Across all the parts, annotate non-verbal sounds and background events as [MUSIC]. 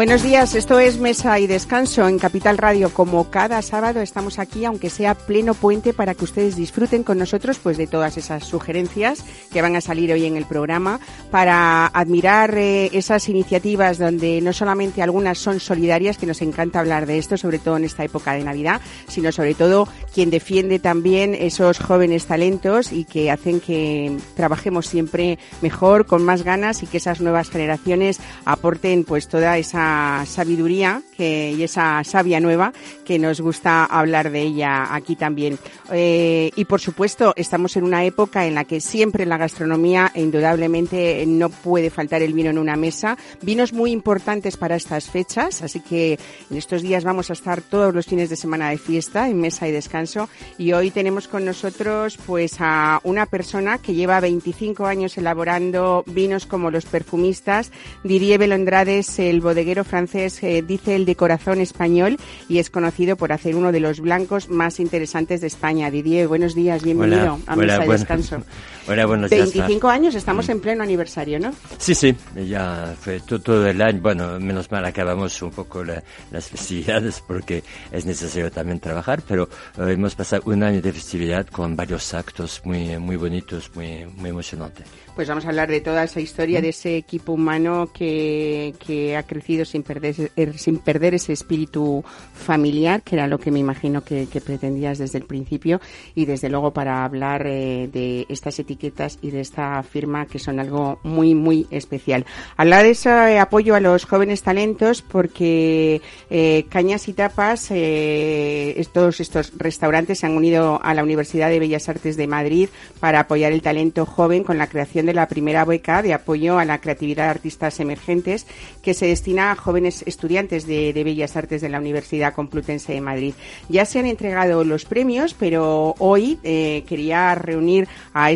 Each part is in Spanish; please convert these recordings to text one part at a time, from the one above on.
Buenos días, esto es Mesa y Descanso en Capital Radio. Como cada sábado estamos aquí, aunque sea pleno puente, para que ustedes disfruten con nosotros pues de todas esas sugerencias que van a salir hoy en el programa, para admirar eh, esas iniciativas donde no solamente algunas son solidarias, que nos encanta hablar de esto, sobre todo en esta época de Navidad, sino sobre todo quien defiende también esos jóvenes talentos y que hacen que trabajemos siempre mejor, con más ganas y que esas nuevas generaciones aporten pues toda esa sabiduría y esa sabia nueva que nos gusta hablar de ella aquí también. Eh, y por supuesto, estamos en una época en la que siempre la gastronomía, indudablemente, no puede faltar el vino en una mesa. Vinos muy importantes para estas fechas, así que en estos días vamos a estar todos los fines de semana de fiesta en mesa y descanso. Y hoy tenemos con nosotros pues a una persona que lleva 25 años elaborando vinos como los perfumistas. Didier Belondrades, el bodeguero francés eh, dice el de corazón español y es conocido por hacer uno de los blancos más interesantes de España. Didier, buenos días, bienvenido a Mesa de Descanso. [LAUGHS] Hola, buenos 25 años, estamos en pleno aniversario, ¿no? Sí, sí, ya fue todo, el año. Bueno, menos mal acabamos un poco las festividades porque es necesario también trabajar, pero eh, hemos pasado un año de festividad con varios actos muy, muy bonitos, muy, muy emocionantes. Pues vamos a hablar de toda esa historia, de ese equipo humano que, que ha crecido sin perder, er, sin perder ese espíritu familiar, que era lo que me imagino que, pretendías desde el principio, y desde luego para hablar eh, de estas etiquetas y de esta firma que son algo muy, muy especial. Hablar de ese apoyo a los jóvenes talentos porque eh, Cañas y Tapas, eh, todos estos restaurantes se han unido a la Universidad de Bellas Artes de Madrid para apoyar el talento joven con la creación de la primera beca de apoyo a la creatividad de artistas emergentes que se destina a jóvenes estudiantes de, Bellas Artes de la Universidad Complutense de Madrid. Ya se han entregado los premios, pero hoy eh, quería reunir a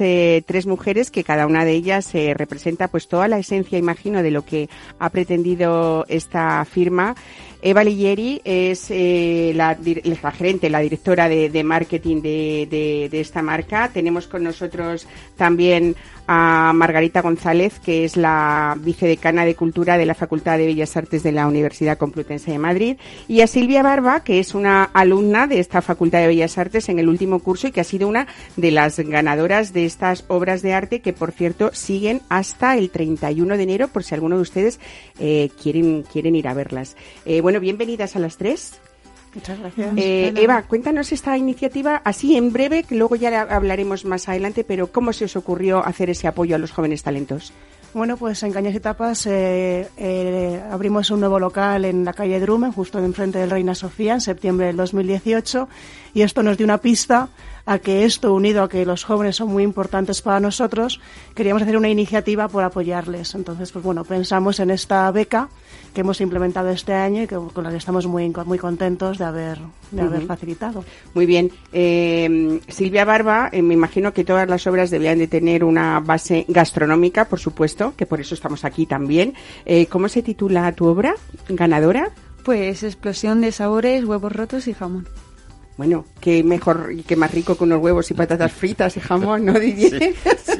eh, tres mujeres que cada una de ellas eh, representa pues toda la esencia, imagino, de lo que ha pretendido esta firma. Eva Ligieri es la, gerente, la directora de, marketing de, de, esta marca. Tenemos con nosotros también a Margarita González, que es la vicedecana de Cultura de la Facultad de Bellas Artes de la Universidad Complutense de Madrid, y a Silvia Barba, que es una alumna de esta Facultad de Bellas Artes en el último curso y que ha sido una de las ganadoras de estas obras de arte que, por cierto, siguen hasta el 31 de enero, por si alguno de ustedes eh, quieren, quieren ir a verlas. Eh, bueno, bienvenidas a las tres. Muchas gracias. Eh, Eva, cuéntanos esta iniciativa así en breve, que luego ya hablaremos más adelante, pero ¿cómo se os ocurrió hacer ese apoyo a los jóvenes talentos? Bueno, pues en Cañas y Tapas eh, eh, abrimos un nuevo local en la calle Drumen, justo enfrente del Reina Sofía, en septiembre del 2018, y esto nos dio una pista a que esto, unido a que los jóvenes son muy importantes para nosotros, queríamos hacer una iniciativa por apoyarles. Entonces, pues bueno, pensamos en esta beca que hemos implementado este año y que, con la que estamos muy, muy contentos de haber, de haber facilitado. Muy bien. Eh, Silvia Barba, eh, me imagino que todas las obras deberían de tener una base gastronómica, por supuesto, que por eso estamos aquí también. Eh, ¿Cómo se titula tu obra ganadora? Pues Explosión de sabores, huevos rotos y jamón. Bueno, qué mejor y qué más rico que unos huevos y patatas fritas y jamón, ¿no, Didier?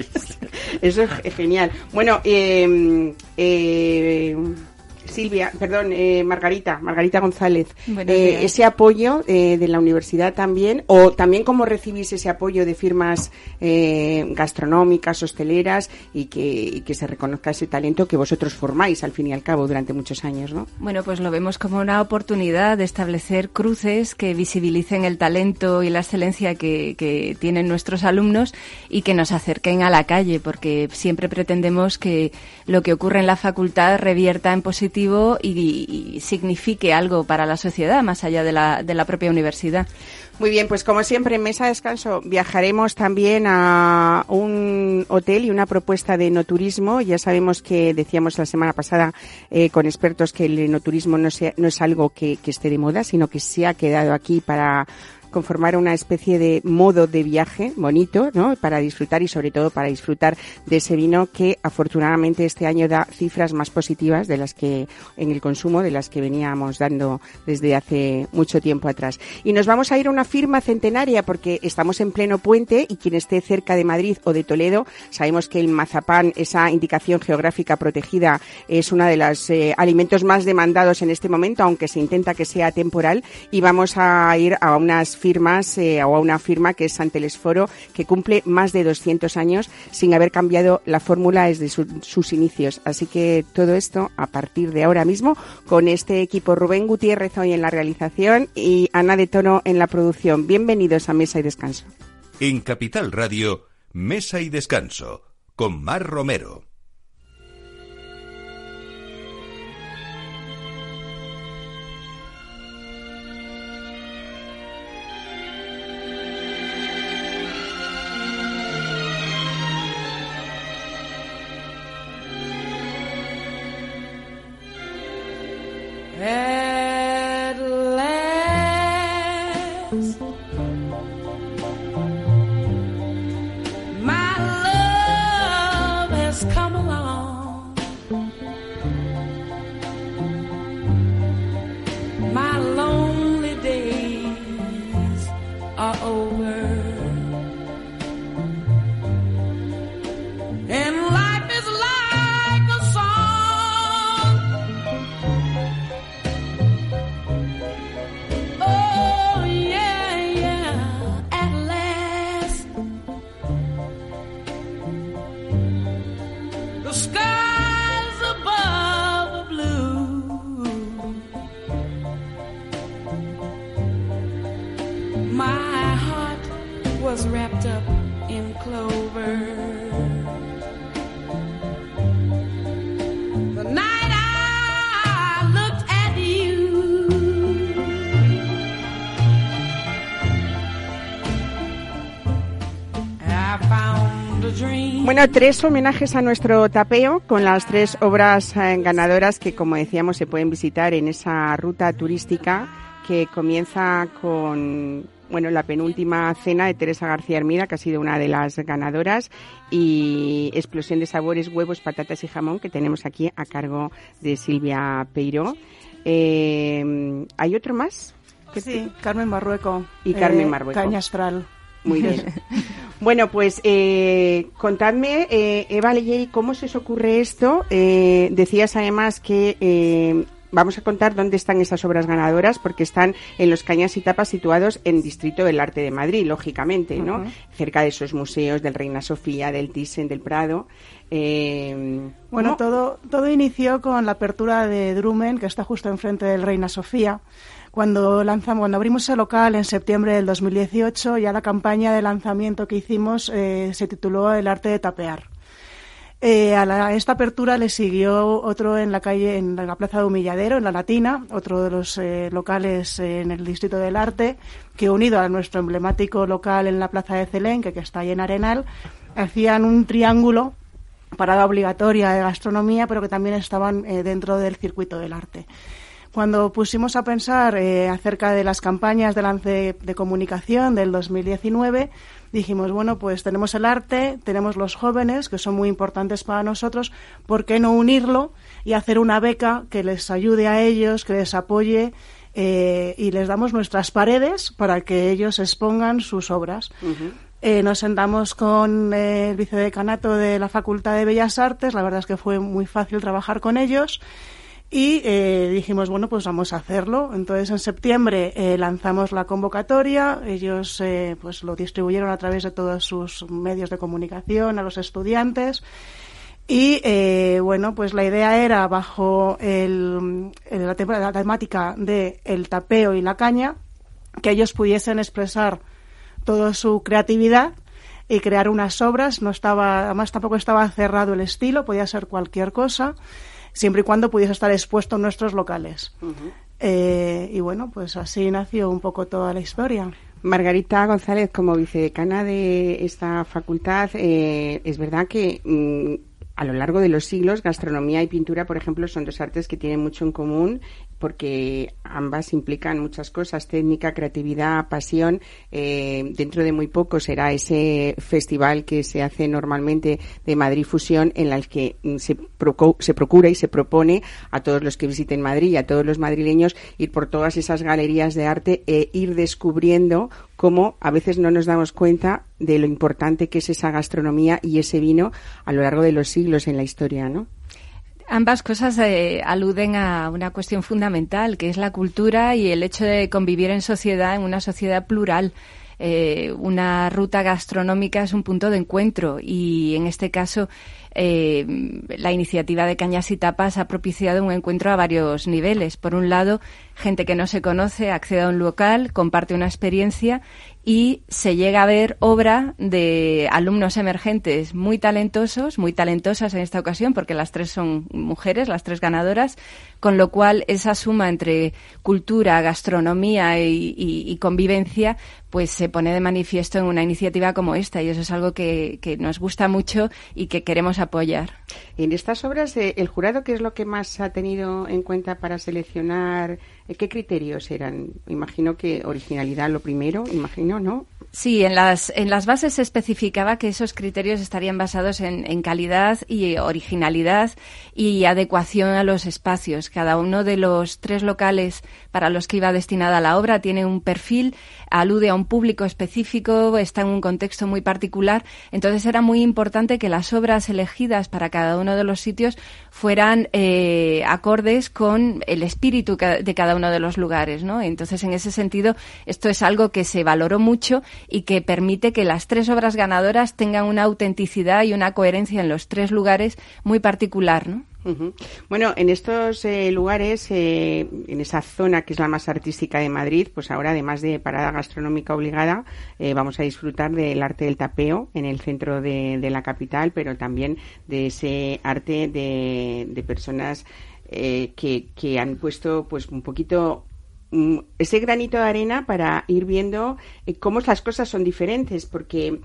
[LAUGHS] Eso es genial. Bueno, eh, eh, Silvia, perdón, eh, Margarita, Margarita González, eh, ese apoyo eh, de la universidad también, o también cómo recibís ese apoyo de firmas gastronómicas, hosteleras y que, que, se reconozca ese talento que vosotros formáis al fin y al cabo durante muchos años, ¿no? Bueno, pues lo vemos como una oportunidad de establecer cruces que visibilicen el talento y la excelencia que, que tienen nuestros alumnos y que nos acerquen a la calle, porque siempre pretendemos que lo que ocurre en la facultad revierta en positivo y, signifique algo para la sociedad más allá de la, de la propia universidad. Muy bien, pues como siempre en Mesa de Descanso viajaremos también a un hotel y una propuesta de enoturismo. Ya sabemos que decíamos la semana pasada eh, con expertos que el enoturismo no, sea, no es algo que esté de moda, sino que se ha quedado aquí para conformar una especie de modo de viaje bonito, ¿no? Para disfrutar y sobre todo para disfrutar de ese vino que afortunadamente este año da cifras más positivas de las que en el consumo de las que veníamos dando desde hace mucho tiempo atrás. Y nos vamos a ir a una firma centenaria porque estamos en pleno puente y quien esté cerca de Madrid o de Toledo, sabemos que el mazapán, esa indicación geográfica protegida, es uno de los eh, alimentos más demandados en este momento, aunque se intenta que sea temporal. Y vamos a ir a unas firmas eh, o a una firma que es Santelesforo, que cumple más de 200 años sin haber cambiado la fórmula desde sus inicios. Así que todo esto a partir de ahora mismo con este equipo Rubén Gutiérrez hoy en la realización y Ana de Tono en la producción. Bienvenidos a Mesa y Descanso. En Capital Radio, Mesa y Descanso, con Mar Romero. Bueno, tres homenajes a nuestro tapeo con las tres obras eh, ganadoras que, como decíamos, se pueden visitar en esa ruta turística que comienza con bueno, la penúltima cena de Teresa García Hermida, que ha sido una de las ganadoras, y Explosión de Sabores, Huevos, Patatas y Jamón, que tenemos aquí a cargo de Silvia Peiró. Eh, ¿Hay otro más? Sí, Carmen Marrueco. Y Carmen eh, Marrueco. Caña Astral. Muy bien. [LAUGHS] bueno, pues eh, contadme, eh, Eva Leyeri, ¿cómo se os ocurre esto? Eh, decías además que eh, vamos a contar dónde están esas obras ganadoras, porque están en los Cañas y Tapas situados en Distrito del Arte de Madrid, lógicamente, ¿no? Cerca de esos museos del Reina Sofía, del Thyssen, del Prado. bueno, todo, todo inició con la apertura de Drumen, que está justo enfrente del Reina Sofía. Cuando lanzamos, cuando abrimos el local en septiembre del 2018, ya la campaña de lanzamiento que hicimos eh, se tituló El arte de tapear. Eh, a, esta apertura le siguió otro en la calle, en la Plaza de Humilladero, en la Latina, otro de los eh, locales en el Distrito del Arte, que unido a nuestro emblemático local en la Plaza de Celén, que, que está ahí en Arenal, hacían un triángulo parada obligatoria de gastronomía, pero que también estaban dentro del circuito del arte. Cuando pusimos a pensar eh, acerca de las campañas de lance de comunicación del 2019, dijimos, bueno, pues tenemos el arte, tenemos los jóvenes, que son muy importantes para nosotros, ¿por qué no unirlo y hacer una beca que les ayude a ellos, que les apoye? Eh, y les damos nuestras paredes para que ellos expongan sus obras. Eh, nos sentamos con el vicedecanato de la Facultad de Bellas Artes, la verdad es que fue muy fácil trabajar con ellos y eh, dijimos, bueno, pues vamos a hacerlo. Entonces, en septiembre eh, lanzamos la convocatoria. Ellos eh, pues lo distribuyeron a través de todos sus medios de comunicación a los estudiantes. Y bueno, pues la idea era, bajo el, la, la, temática de el tapeo y la caña, que ellos pudiesen expresar toda su creatividad y crear unas obras. No estaba, además tampoco estaba cerrado el estilo, podía ser cualquier cosa siempre y cuando pudiese estar expuesto en nuestros locales. Eh, y bueno, pues así nació un poco toda la historia. Margarita González, como vicedecana de esta facultad, eh, es verdad que mm, a lo largo de los siglos, gastronomía y pintura, por ejemplo, son dos artes que tienen mucho en común porque ambas implican muchas cosas, técnica, creatividad, pasión. Eh, dentro de muy poco será ese festival que se hace normalmente de Madrid Fusión en el que mm, se, se procura y se propone a todos los que visiten Madrid y a todos los madrileños ir por todas esas galerías de arte e ir descubriendo cómo a veces no nos damos cuenta de lo importante que es esa gastronomía y ese vino a lo largo de los siglos en la historia, ¿no? Ambas cosas eh, aluden a una cuestión fundamental, que es la cultura y el hecho de convivir en sociedad, en una sociedad plural. Eh, una ruta gastronómica es un punto de encuentro y en este caso eh, la iniciativa de Cañas y Tapas ha propiciado un encuentro a varios niveles. Por un lado, gente que no se conoce accede a un local, comparte una experiencia y se llega a ver obra de alumnos emergentes muy talentosos, muy talentosas en esta ocasión, porque las tres son mujeres, las tres ganadoras, con lo cual esa suma entre cultura, gastronomía y, convivencia, pues se pone de manifiesto en una iniciativa como esta y eso es algo que, nos gusta mucho y que queremos apoyar. En estas obras, ¿el jurado qué es lo que más ha tenido en cuenta para seleccionar ¿Qué criterios eran? Imagino que originalidad lo primero, imagino, ¿no? Sí, en las, en las bases se especificaba que esos criterios estarían basados en, en, calidad y originalidad y adecuación a los espacios. Cada uno de los tres locales para los que iba destinada la obra tiene un perfil, alude a un público específico, está en un contexto muy particular. Entonces era muy importante que las obras elegidas para cada uno de los sitios fueran eh, acordes con el espíritu de cada uno de los lugares, ¿no? Entonces, en ese sentido, esto es algo que se valoró mucho y que permite que las tres obras ganadoras tengan una autenticidad y una coherencia en los tres lugares muy particular, ¿no? Bueno, en estos eh, lugares, eh, en esa zona que es la más artística de Madrid, pues ahora además de parada gastronómica obligada, eh, vamos a disfrutar del arte del tapeo en el centro de, la capital, pero también de ese arte de, personas que, que han puesto pues un poquito mm, ese granito de arena para ir viendo cómo las cosas son diferentes, porque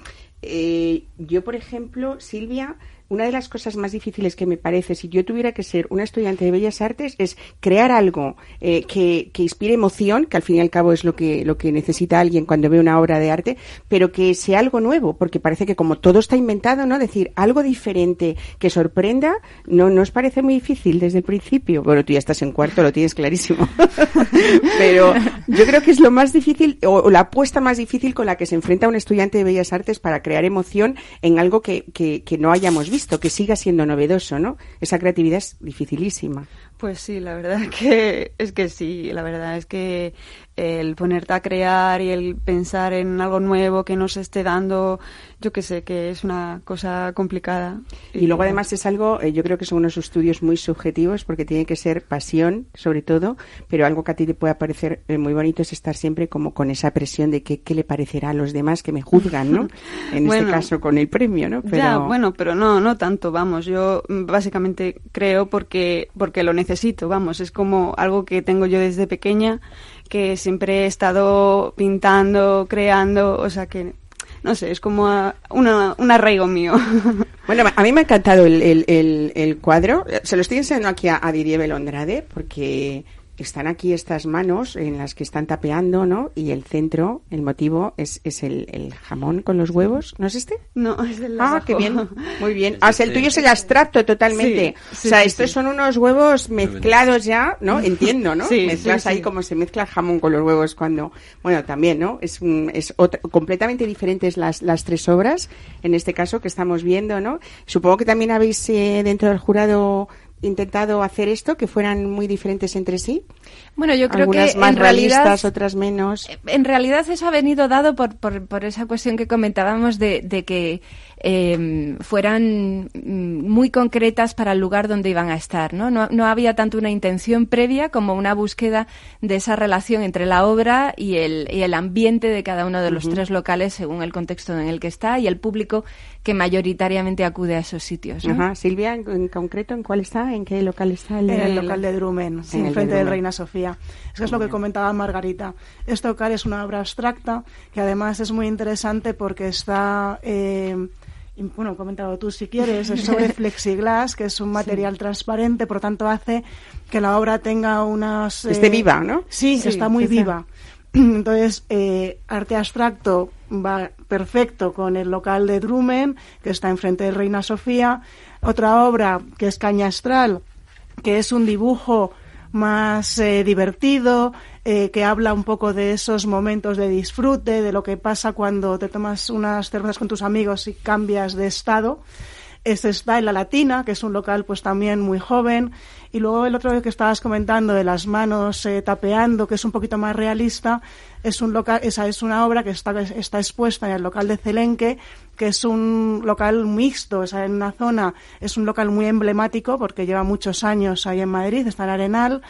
yo, por ejemplo, Silvia, una de las cosas más difíciles que me parece, si yo tuviera que ser una estudiante de Bellas Artes, es crear algo eh, que, que, inspire emoción, que al fin y al cabo es lo que, lo que necesita alguien cuando ve una obra de arte, pero que sea algo nuevo, porque parece que como todo está inventado, ¿no? Decir algo diferente que sorprenda, no nos parece muy difícil desde el principio. Bueno, tú ya estás en cuarto, lo tienes clarísimo. [LAUGHS] pero yo creo que es lo más difícil, o, la apuesta más difícil con la que se enfrenta un estudiante de Bellas Artes para crear emoción en algo que, que, que no hayamos visto visto, que siga siendo novedoso, ¿no? Esa creatividad es dificilísima. Pues sí, la verdad [LAUGHS] que es que sí, la verdad es que el ponerte a crear y el pensar en algo nuevo que nos esté dando, yo que sé, que es una cosa complicada. Y, luego además es algo, eh, yo creo que son unos estudios muy subjetivos porque tiene que ser pasión, sobre todo, pero algo que a ti te puede parecer eh, muy bonito es estar siempre como con esa presión de que, qué le parecerá a los demás que me juzgan, ¿no? [LAUGHS] En este caso con el premio, ¿no? Pero... Ya, bueno, pero no, no tanto, vamos, yo básicamente creo porque, porque lo necesito, vamos, es como algo que tengo yo desde pequeña que siempre he estado pintando, creando, o sea que no sé, es como un arraigo mío. [LAUGHS] Bueno, a mí me ha encantado el, el, el, cuadro. Se lo estoy enseñando aquí a, a Didier Belondrade porque están aquí estas manos en las que están tapeando, ¿no? Y el centro, el motivo es, es el, el jamón con los huevos. ¿No es este? No, es el Ah, qué bien. Muy bien. Ah, el tuyo es el abstracto totalmente. o sea, estos son unos huevos mezclados ya, ¿no? [LAUGHS] Entiendo, ¿no? Sí, Mezclas ahí como se mezcla el jamón con los huevos cuando... Bueno, también, ¿no? Es, es completamente diferentes las, las tres obras, en este caso, que estamos viendo, ¿no? Supongo que también habéis eh, dentro del jurado intentado hacer esto, que fueran muy diferentes entre sí? Bueno, yo creo Algunas que más en realistas, realidad, otras menos. En realidad eso ha venido dado por, por, por esa cuestión que comentábamos de, de que eh, fueran mm, muy concretas para el lugar donde iban a estar. ¿no? ¿no? No, había tanto una intención previa como una búsqueda de esa relación entre la obra y el, y el ambiente de cada uno de los tres locales según el contexto en el que está y el público que mayoritariamente acude a esos sitios. Ajá. Silvia, en, concreto, ¿en cuál está? ¿En qué local está? El, en el local de Drumen, sí, en frente del Reina Sofía. Es que es lo que comentaba Margarita. Este local es una obra abstracta que además es muy interesante porque está... Eh, bueno, comentado tú si quieres, es sobre [LAUGHS] Flexiglass, que es un material transparente, por tanto hace que la obra tenga unas... Esté viva, ¿no? Sí, está muy viva. [CLEARS THROAT] Entonces, eh, arte abstracto va perfecto con el local de Drumen, que está enfrente de Reina Sofía. Otra obra que es Caña Astral, que es un dibujo más eh, divertido, eh, que habla un poco de esos momentos de disfrute, de lo que pasa cuando te tomas unas cervezas con tus amigos y cambias de estado. Este está en La Latina, que es un local pues también muy joven. Y luego el otro que estabas comentando de las manos eh, tapeando, que es un poquito más realista, es un local, esa es una obra que está, está expuesta en el local de Celenque, que es un local mixto, o sea, en una zona, es un local muy emblemático porque lleva muchos años ahí en Madrid, está en Arenal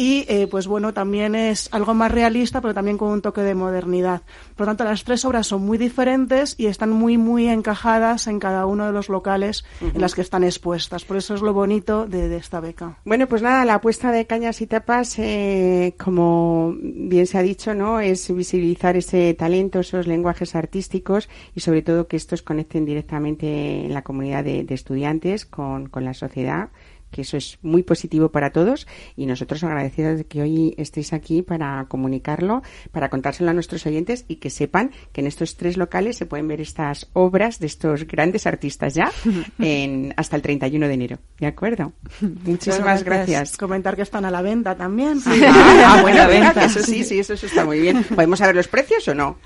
y eh, pues bueno también es algo más realista pero también con un toque de modernidad. Por lo tanto las tres obras son muy diferentes y están muy muy encajadas en cada uno de los locales en las que están expuestas. Por eso es lo bonito de, esta beca. Bueno pues nada la apuesta de cañas y tapas eh, como bien se ha dicho no es visibilizar ese talento esos lenguajes artísticos y sobre todo que estos conecten directamente en la comunidad de, de estudiantes con, con la sociedad que eso es muy positivo para todos y nosotros agradecidos de que hoy estéis aquí para comunicarlo, para contárselo a nuestros oyentes y que sepan que en estos tres locales se pueden ver estas obras de estos grandes artistas ya [LAUGHS] en, hasta el 31 de enero. ¿De acuerdo? Muchísimas gracias. Comentar que están a la venta también. [LAUGHS] Ah, [LAUGHS] ah buena venta. Eso sí, sí, eso, está muy bien. ¿Podemos saber los precios o no?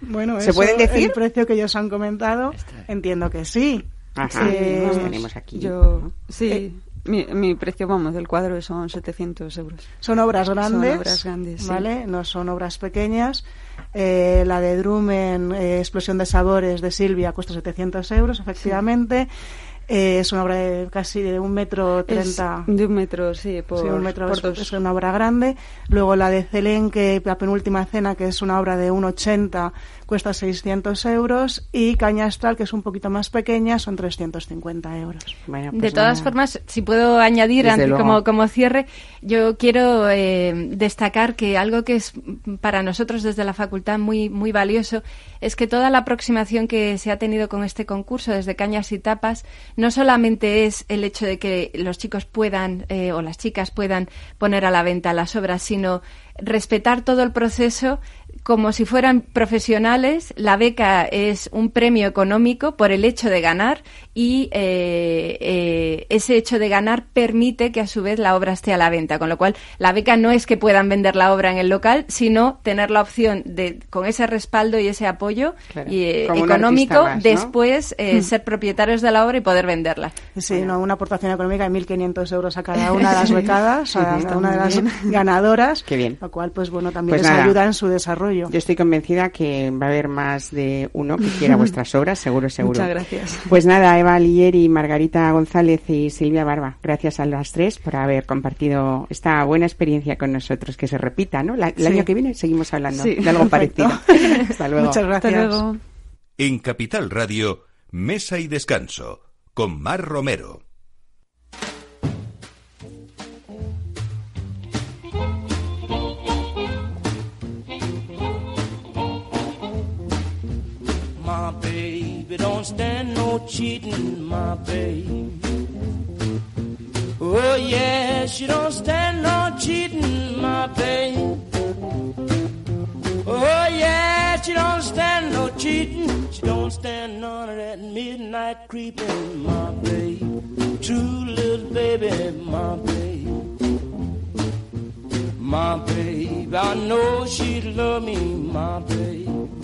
Bueno, ¿se pueden decir? El precio que ellos han comentado, entiendo que sí. Ajá, tenemos aquí. Yo, sí. Eh, mi, mi, precio, vamos, del cuadro son 700 euros. Son obras grandes, son obras grandes ¿vale? No son obras pequeñas. Eh, la de Drumen, eh, Explosión de Sabores, de Silvia, cuesta 700 euros, efectivamente. Eh, es una obra de casi de un metro treinta. De un metro, sí, por, un metro es, una obra grande. Luego la de Celén, que la penúltima cena, que es una obra de 1,80 cuesta 600 euros y Caña Astral, que es un poquito más pequeña, son 350 euros. Pues de todas formas, si puedo añadir como, como cierre, yo quiero eh, destacar que algo que es para nosotros desde la facultad muy, muy valioso es que toda la aproximación que se ha tenido con este concurso desde Cañas y Tapas no solamente es el hecho de que los chicos puedan eh, o las chicas puedan poner a la venta las obras, sino respetar todo el proceso como si fueran profesionales. La beca es un premio económico por el hecho de ganar y eh, eh, ese hecho de ganar permite que a su vez la obra esté a la venta. Con lo cual, la beca no es que puedan vender la obra en el local, sino tener la opción de, con ese respaldo y ese apoyo y, eh, económico, después hmm. ser propietarios de la obra y poder venderla. Sí, una aportación económica de 1.500 euros a cada [LAUGHS] una de las becadas, a cada una de las ganadoras. Qué bien. Lo cual, pues bueno, también pues les ayuda en su desarrollo. Yo estoy convencida que va a haber más de uno que quiera [LAUGHS] vuestras obras, seguro, seguro. Muchas gracias. Pues nada, Eva Lieri, Margarita González y Silvia Barba, gracias a las tres por haber compartido esta buena experiencia con nosotros, que se repita, ¿no? el año que viene seguimos hablando de algo parecido. [LAUGHS] Hasta luego. Muchas gracias. En Capital Radio, Mesa y Descanso, con Mar Romero. No cheating, my babe. Oh yeah, she don't stand no cheating, my babe. Oh yeah, she don't stand no cheating. She don't stand none of that midnight creeping, my babe. True little baby, my babe. My babe, I know she'd love me, my babe.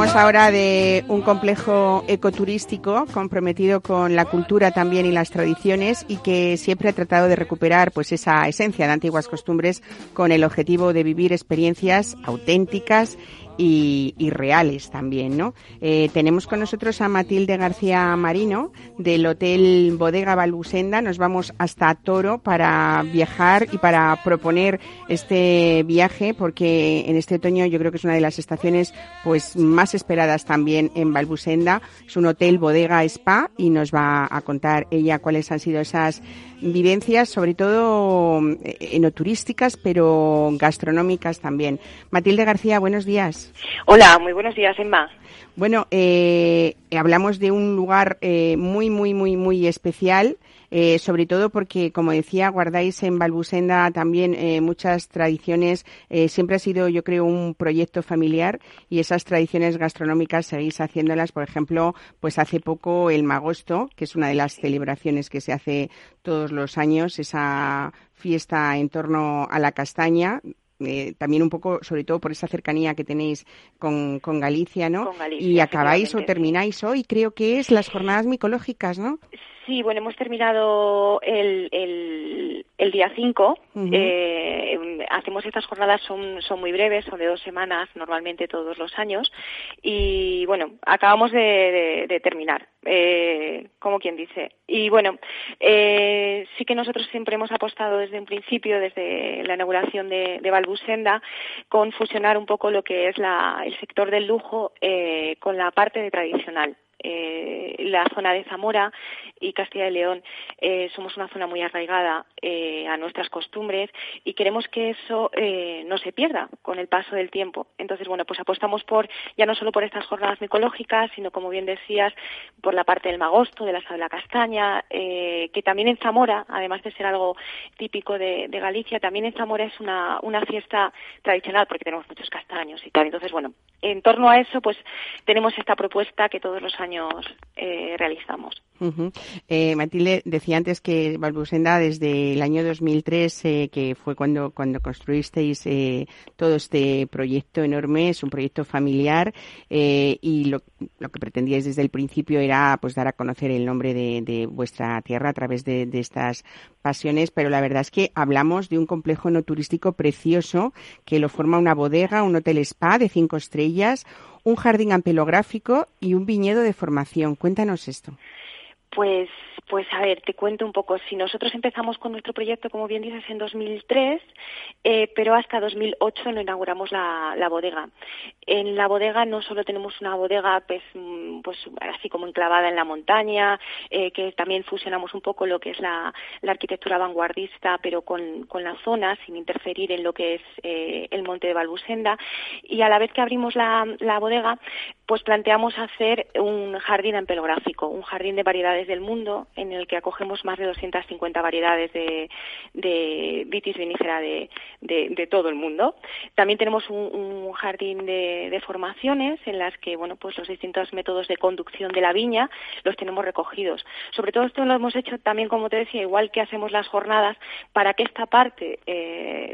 Hablamos ahora de un complejo ecoturístico comprometido con la cultura también y las tradiciones y que siempre ha tratado de recuperar pues esa esencia de antiguas costumbres con el objetivo de vivir experiencias auténticas y, y reales también, ¿no? Eh, tenemos con nosotros a Matilde García Marino del Hotel Bodega Balbusenda. Nos vamos hasta Toro para viajar y para proponer este viaje porque en este otoño yo creo que es una de las estaciones pues más esperadas también en Balbusenda. Es un hotel bodega spa y nos va a contar ella cuáles han sido esas vivencias, sobre todo eh, enoturísticas, pero gastronómicas también. Matilde García, buenos días. Hola, muy buenos días, Emma. Bueno, eh, hablamos de un lugar eh, muy, muy, muy, muy especial. eh, sobre todo porque, como decía, guardáis en Balbusenda también eh, muchas tradiciones. Eh, siempre ha sido, yo creo, un proyecto familiar y esas tradiciones gastronómicas seguís haciéndolas. Por ejemplo, pues hace poco el Magosto, que es una de las celebraciones que se hace todos los años, esa fiesta en torno a la castaña, eh, también un poco, sobre todo por esa cercanía que tenéis con, con Galicia, ¿no? Con Galicia, y acabáis o termináis hoy, creo que es las jornadas micológicas, ¿no? Sí, bueno, hemos terminado el, el, el día 5. Ujú. Eh, hacemos estas jornadas, son, son muy breves, son de dos semanas normalmente todos los años. Y bueno, acabamos de, de- de terminar, eh, como quien dice. Y bueno, eh, sí que nosotros siempre hemos apostado desde un principio, desde la inauguración de, de Balbusenda, con fusionar un poco lo que es la- el sector del lujo eh, con la parte de tradicional. Eh, la zona de Zamora y Castilla y León eh, somos una zona muy arraigada eh, a nuestras costumbres y queremos que eso eh, no se pierda con el paso del tiempo. Entonces, bueno, pues apostamos por ya no solo por estas jornadas micológicas, sino como bien decías, por la parte del magosto, de la de la castaña, eh, que también en Zamora, además de ser algo típico de, Galicia, también en Zamora es una, una fiesta tradicional porque tenemos muchos castaños y tal. Entonces, bueno, en torno a eso, pues tenemos esta propuesta que todos los años eh, realizamos. Eh, Matilde decía antes que Balbusenda desde el año 2003, eh, que fue cuando, cuando construisteis eh, todo este proyecto enorme, es un proyecto familiar eh, y lo, lo que pretendíais desde el principio era pues dar a conocer el nombre de, de vuestra tierra a través de, de estas pasiones, pero la verdad es que hablamos de un complejo no turístico precioso que lo forma una bodega, un hotel spa de cinco estrellas, un jardín ampelográfico y un viñedo de formación. Cuéntanos esto. Pues, pues a ver, te cuento un poco. Si nosotros empezamos con nuestro proyecto, como bien dices, en 2003, eh, pero hasta 2008 no inauguramos la, bodega. En la bodega no solo tenemos una bodega, pues, mm, pues así como enclavada en la montaña, eh, que también fusionamos un poco lo que es la, arquitectura vanguardista, pero con, con la zona, sin interferir en lo que es eh, el monte de Balbusenda. Y a la vez que abrimos la, la bodega, pues planteamos hacer un jardín ampelográfico, un jardín de variedades del mundo en el que acogemos más de 250 variedades de, vitis vinífera de, todo el mundo. También tenemos un, jardín de, formaciones en las que, bueno, pues los distintos métodos de conducción de la viña los tenemos recogidos. Sobre todo esto lo hemos hecho también, como te decía, igual que hacemos las jornadas, para que esta parte eh,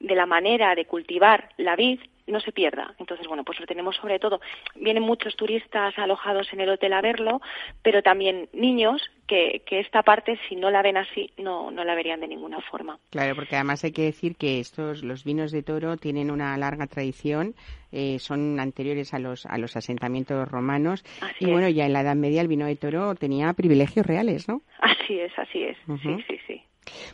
de la manera de cultivar la vid no se pierda. Entonces, bueno, pues lo tenemos sobre todo. Vienen muchos turistas alojados en el hotel a verlo, pero también niños que, que esta parte, si no la ven así, no, no la verían de ninguna forma. Claro, porque además hay que decir que estos, los vinos de toro tienen una larga tradición, eh, son anteriores a los, a los asentamientos romanos Así y es. bueno, ya en la Edad Media el vino de toro tenía privilegios reales, ¿no? Así es, así es. Sí, sí, sí.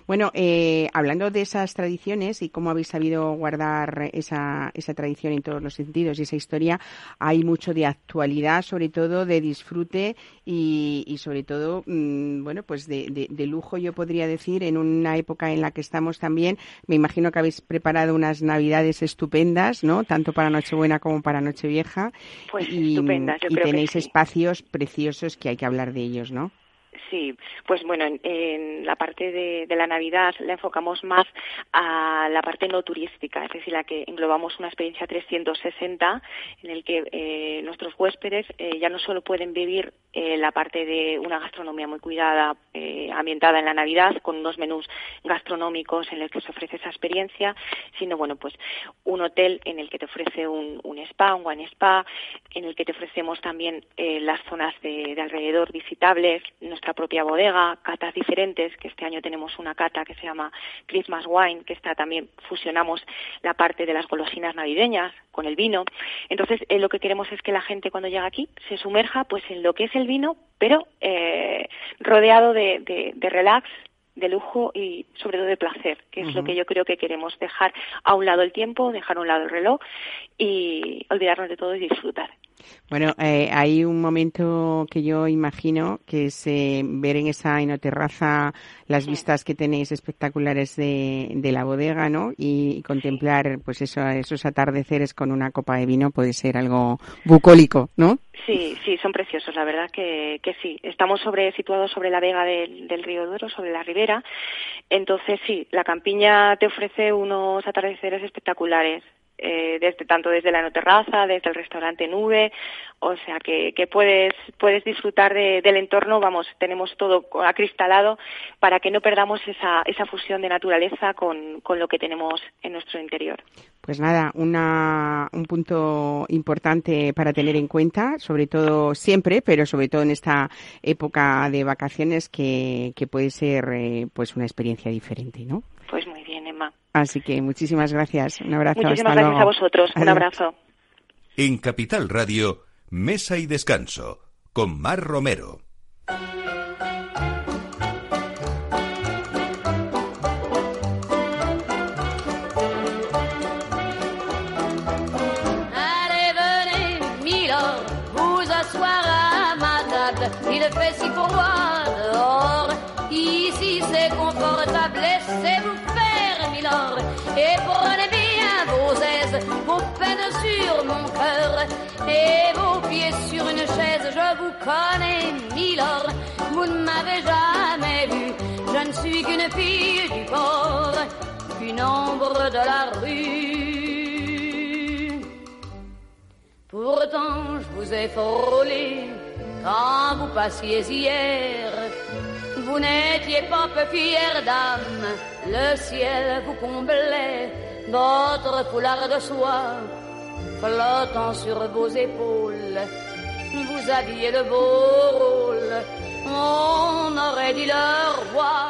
Bueno, eh, hablando de esas tradiciones y cómo habéis sabido guardar esa, esa tradición en todos los sentidos y esa historia, hay mucho de actualidad, sobre todo de disfrute y, y sobre todo, mm, bueno, pues de, de- de lujo, yo podría decir, en una época en la que estamos también. Me imagino que habéis preparado unas navidades estupendas, ¿no? Tanto para Nochebuena como para Nochevieja. Pues y, estupendas, yo y creo que tenéis sí. espacios preciosos que hay que hablar de ellos, ¿no? Sí, pues bueno, en, la parte de, la Navidad la enfocamos más a la parte no turística, es decir, la que englobamos una experiencia 360 en el que eh, nuestros huéspedes eh, ya no solo pueden vivir eh, la parte de una gastronomía muy cuidada, ambientada en la Navidad, con unos menús gastronómicos en los que se ofrece esa experiencia, sino bueno, pues un hotel en el que te ofrece un, spa, un wine spa, en el que te ofrecemos también las zonas de alrededor visitables, nuestra propia bodega, catas diferentes, que este año tenemos una cata que se llama Christmas Wine, que está también fusionamos la parte de las golosinas navideñas con el vino. Entonces, eh, lo que queremos es que la gente cuando llega aquí se sumerja pues en lo que es el vino, pero eh, rodeado de, de, relax, de lujo y sobre todo de placer, que es lo que yo creo que queremos dejar a un lado el tiempo, dejar a un lado el reloj y olvidarnos de todo y disfrutar. Bueno, eh, hay un momento que yo imagino que es eh, ver en esa enoterraza las vistas que tenéis espectaculares de, de la bodega, ¿no? Y, contemplar, pues eso, esos atardeceres con una copa de vino puede ser algo bucólico, ¿no? Sí, sí, son preciosos, la verdad que, que sí. Estamos sobre, situados sobre la vega del, del río Duro, sobre la ribera. Entonces, sí, la campiña te ofrece unos atardeceres espectaculares eh, desde tanto desde la terraza, desde el restaurante Nube, o sea que, que puedes puedes disfrutar del entorno, vamos, tenemos todo acristalado para que no perdamos esa, esa fusión de naturaleza con, con lo que tenemos en nuestro interior. Pues nada, una, un punto importante para tener en cuenta, sobre todo siempre, pero sobre todo en esta época de vacaciones que, que puede ser eh, pues una experiencia diferente, ¿no? Pues. Así que muchísimas gracias. Un abrazo. Muchísimas gracias a vosotros. Un abrazo. En Capital Radio, Mesa y Descanso, con Mar Romero. Et prenez bien vos aises, vos peines sur mon cœur et vos pieds sur une chaise. Je vous connais, Milord, vous ne m'avez jamais vu. Je ne suis qu'une fille du port, qu'une ombre de la rue. Pourtant, je vous ai frôlé quand vous passiez hier vous n'étiez pas peu d'âme, le ciel vous comblait, votre foulard de soie flottant sur vos épaules, vous aviez le beau.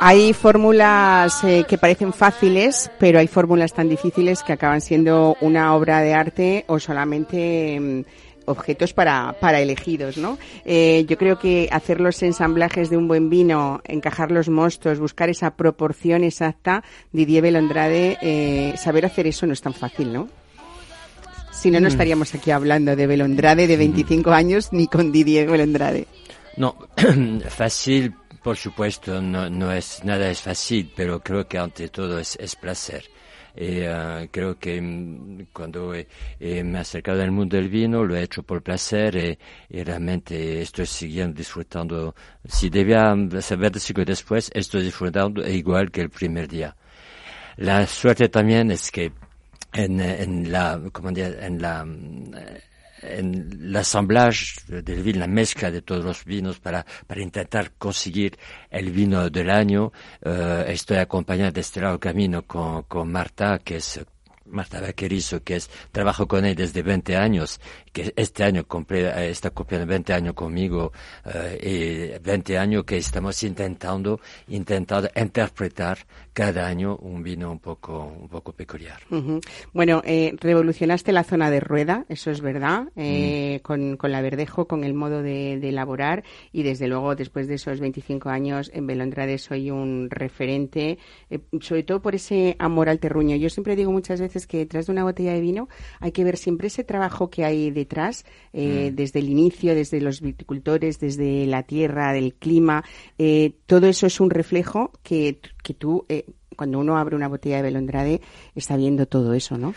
Hay fórmulas eh, que parecen fáciles, pero hay fórmulas tan difíciles que acaban siendo una obra de arte o solamente mm, objetos para, para elegidos, ¿no? Eh, yo creo que hacer los ensamblajes de un buen vino, encajar los mostos, buscar esa proporción exacta, Didier Belondrade, eh, saber hacer eso no es tan fácil, ¿no? Si no, no mm. estaríamos aquí hablando de Belondrade de 25 años ni con Didier Belondrade. No, [CLEARS THROAT] fácil, por supuesto, no, no es, nada es fácil, pero creo que ante todo es, es placer. Y uh, creo que mm, cuando he, me he acercado al mundo del vino lo he hecho por placer y, y realmente estoy siguiendo disfrutando. Si debía saber decir que después estoy disfrutando igual que el primer día. La suerte también es que en, en la, dire, en la, en el assemblage del vino, la mezcla de todos los vinos para, para intentar conseguir el vino del año. Uh, estoy acompañado de este lado camino con, con Marta, que es Marta Vaquerizo, que es, trabajo con él desde 20 años, que este año cumple, eh, está cumpliendo 20 años conmigo, eh, y 20 años que estamos intentando, intentando interpretar cada año un vino un poco, un poco peculiar. Bueno, eh, revolucionaste la zona de rueda, eso es verdad, eh, mm. con, con, la verdejo, con el modo de, de, elaborar y desde luego después de esos 25 años en Belondrade soy un referente, eh, sobre todo por ese amor al terruño. Yo siempre digo muchas veces que detrás de una botella de vino hay que ver siempre ese trabajo que hay detrás, eh, mm. desde el inicio, desde los viticultores, desde la tierra, del clima, eh, todo eso es un reflejo que, que tú, eh, cuando uno abre una botella de Belondrade, está viendo todo eso, ¿no?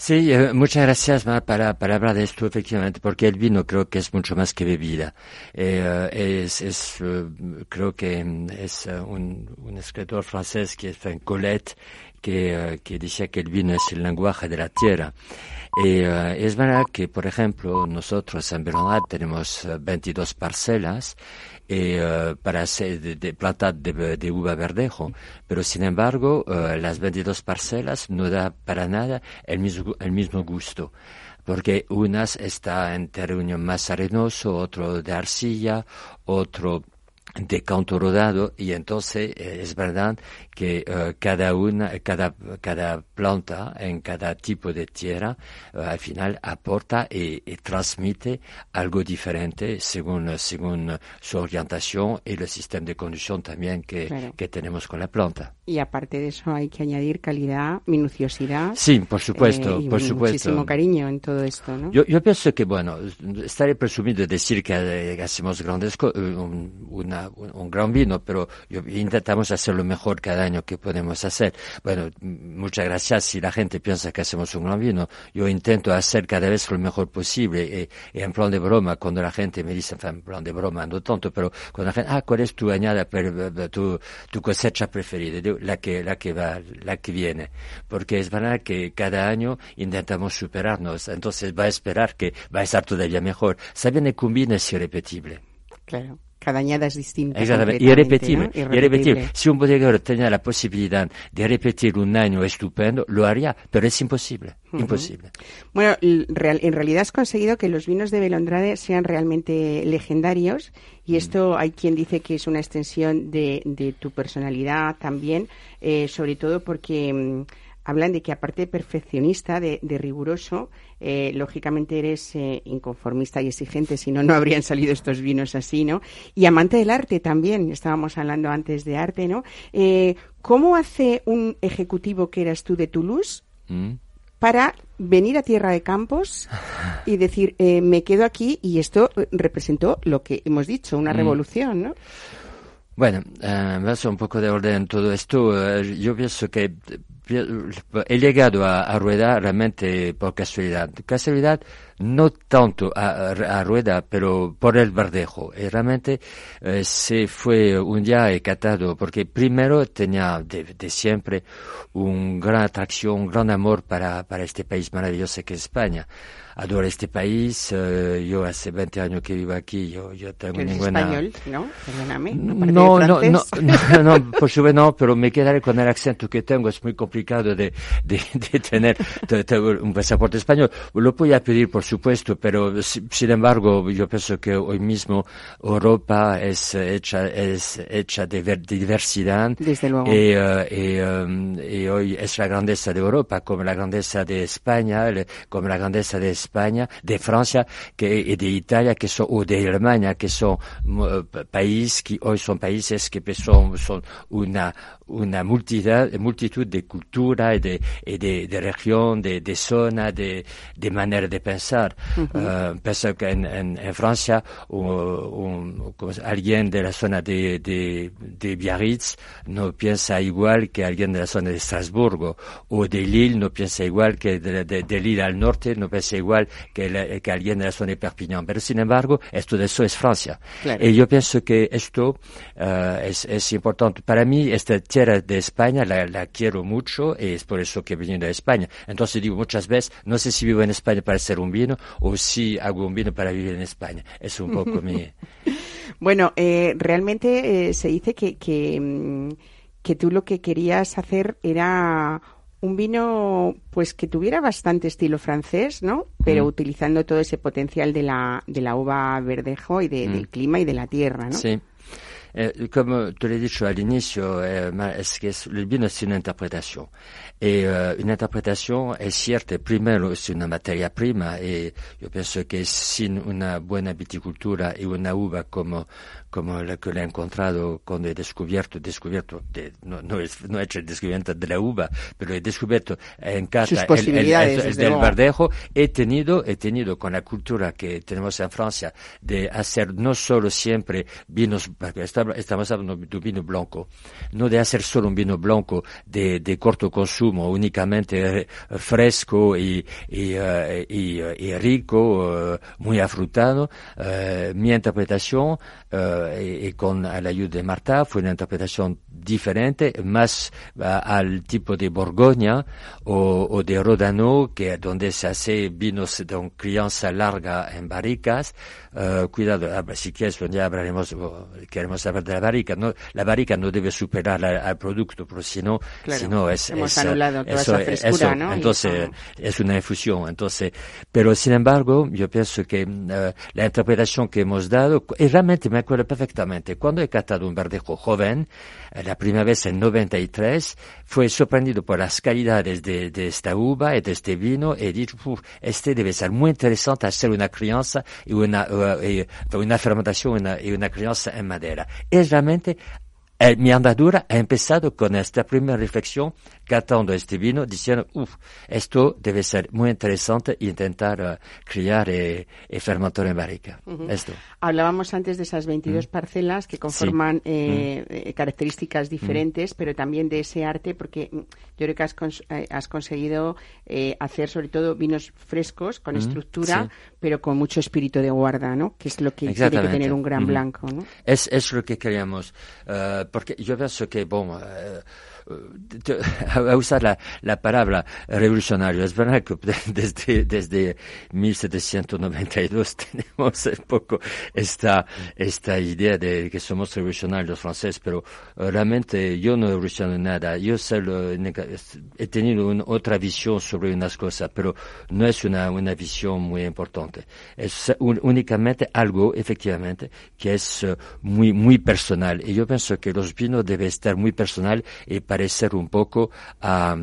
Sí, eh, muchas gracias Mar, para, para hablar de esto, efectivamente, porque el vino creo que es mucho más que bebida. Eh, es, es eh, creo que mm, es un, un escritor francés que es Colette, que, eh, que decía que el vino es el lenguaje de la tierra. Y eh, es verdad que, por ejemplo, nosotros en Bernard tenemos eh, 22 parcelas y, eh, para hacer de, de plantar de, de uva verdejo, pero sin embargo eh, las 22 parcelas no da para nada el mismo, el mismo gusto porque unas está en terreno más arenoso, otro de arcilla, otro de canto rodado y entonces eh, es verdad que eh, cada una cada cada planta en cada tipo de tierra eh, al final aporta y, y transmite algo diferente según según su orientación y el sistema de conducción también que, Claro. que tenemos con la planta Y aparte de eso hay que añadir calidad, minuciosidad. sí por supuesto eh, y, por supuesto Muchísimo cariño en todo esto, ¿no? Yo, yo pienso que, bueno, estaré presumido de decir que eh, hacemos grandes eh, un, un- gran vino, pero intentamos hacer lo mejor cada año que podemos hacer. Bueno, muchas gracias si la gente piensa que hacemos un gran vino. Yo intento hacer cada vez lo mejor posible. Y, y en plan de broma, cuando la gente me dice, en plan de broma, no tanto, pero cuando la gente, ah, ¿cuál es tu añada, tu, tu cosecha preferida? La que, la que va, la que viene. Porque es verdad que cada año intentamos superarnos. Entonces va a esperar que va a estar todavía mejor. Saben un vino es irrepetible. Claro. Cada añada es distinta. Exactamente, irrepetible, ¿no? irrepetible. Si un bodeguero tenía la posibilidad de repetir un año estupendo, lo haría, pero es imposible, imposible. Bueno, real- en realidad has conseguido que los vinos de Belondrade sean realmente legendarios y esto hay quien dice que es una extensión de, de tu personalidad también, eh, sobre todo porque mm, hablan de que aparte de perfeccionista, de, de riguroso, eh, lógicamente eres eh, inconformista y exigente, si no, no habrían salido estos vinos así, ¿no? Y amante del arte también, estábamos hablando antes de arte, ¿no? Eh, ¿Cómo hace un ejecutivo que eras tú de Toulouse ¿Mm? para venir a Tierra de Campos y decir, eh, me quedo aquí y esto representó lo que hemos dicho, una Mm. revolución, ¿no? Bueno, eh, vas un poco de orden en todo esto. eh, yo pienso que eh, he llegado a, Rueda realmente por casualidad. Casualidad no tanto a, a Rueda, pero por el verdejo. Y realmente se fue un día he catado, porque primero tenía de, de siempre un gran atracción, un gran amor para, para este país maravilloso que es España. Adoro este país, eh, yo hace 20 años que vivo aquí, yo, yo tengo eres ninguna... español, ¿no? Perdóname. No, no, [LAUGHS] no, no, no, por supuesto no, pero me quedaré con el acento que tengo, es muy complicado de, de, [LAUGHS] de tener de- de un pasaporte español. Lo voy a pedir, por supuesto, pero si- sin embargo, yo pienso que hoy mismo Europa es eh, hecha, es hecha de, ver- diversidad. Desde luego. Y, eh, y, um, y hoy es la grandeza de Europa, como la grandeza de España, como la grandeza de España, de Francia que, y de Italia, que son, o de Alemania, que son uh, pa- países que hoy son países que pues, son, son una, multitud, multitud de cultura y de, y de, de de, de zona, de, de manera de pensar. Eh, pienso que en, en, en Francia, un, un- alguien de la zona de, de, de Biarritz no piensa igual que alguien de la zona de Estrasburgo, o de Lille no piensa igual que de, de, de Lille al norte no piensa igual que, la- que alguien de la zona de Perpignan. Pero sin embargo, esto de eso es Francia. Claro. Y yo pienso que esto eh, es, es importante. Para mí, esta de España la, la quiero mucho y es por eso que he venido a España. Entonces digo muchas veces, no sé si vivo en España para hacer un vino o si hago un vino para vivir en España. Es un poco mi... [LAUGHS] Bueno, eh, realmente eh, se dice que, que, mm, que tú lo que querías hacer era un vino pues que tuviera bastante estilo francés, ¿no? Pero Mm. utilizando todo ese potencial de la, de la uva verdejo y de- Mm. del clima y de la tierra, ¿no? Sí. Eh, como te lo he dicho al inicio, eh, ma- es que es- el vino es una interpretación. Y eh, una interpretación es cierta, primero es una materia prima y yo pienso que sin una buena viticultura y una uva como, como la que le he encontrado cuando he descubierto, descubierto, de- no, no, es, no he hecho el descubrimiento de la uva, pero he descubierto en casa el- el- el- el del verdejo, he tenido, he tenido con la cultura que tenemos en Francia de hacer no solo siempre vinos, porque estamos hablando de vino blanco, no de hacer solo un vino blanco de, de corto consumo, únicamente eh, fresco y, y, uh, y, y rico, uh, muy afrutado. Mi interpretación, y, y, con la ayuda de Marta, fue una interpretación diferente, más al tipo de Borgoña o, o, de Rodano, que donde se hace vinos de crianza larga en barricas. cuidado, si quieres, ya hablaremos, queremos hablar de la barrica. No, la barrica no debe superar la, al producto, porque si no, Claro, si no es, hemos es, anulado toda eso, esa frescura, eso, ¿no? Entonces ah. es una infusión. Entonces, pero sin embargo, yo pienso que eh, la interpretación que hemos dado, y realmente me acuerdo perfectamente, cuando he catado un verdejo joven, eh, la primera vez en 93, fue sorprendido por las calidades de, esta uva y de este vino, y "Uf, este debe ser muy interesante hacer una crianza y una, eh, y una fermentación y una, y una crianza en madera. Y realmente eh, mi andadura ha empezado con esta primera reflexión, catando este vino, diciendo, uff, esto debe ser muy interesante intentar eh, criar y, y fermentar en barrica. Esto. Hablábamos antes de esas 22 Mm. parcelas que conforman eh, eh, características diferentes, pero también de ese arte, porque mm, yo creo que has, cons- eh, has conseguido eh, hacer sobre todo vinos frescos, con Mm, estructura, sí. Pero con mucho espíritu de guarda, ¿no? Que es lo que tiene que tener un gran blanco, ¿no? Es, es lo que queríamos, eh, porque yo pienso que, bueno, eh, [LAUGHS] a usar la, la palabra revolucionario, es verdad que desde, desde 1792 [LAUGHS] tenemos un poco esta, esta idea de que somos revolucionarios franceses, pero eh, realmente yo no revoluciono nada. Yo solo he tenido otra visión sobre unas cosas, pero no es una, una visión muy importante. Es un- únicamente algo, efectivamente, que es eh, muy, muy personal. Y yo pienso que los vinos deben estar muy personal y parecer un poco a,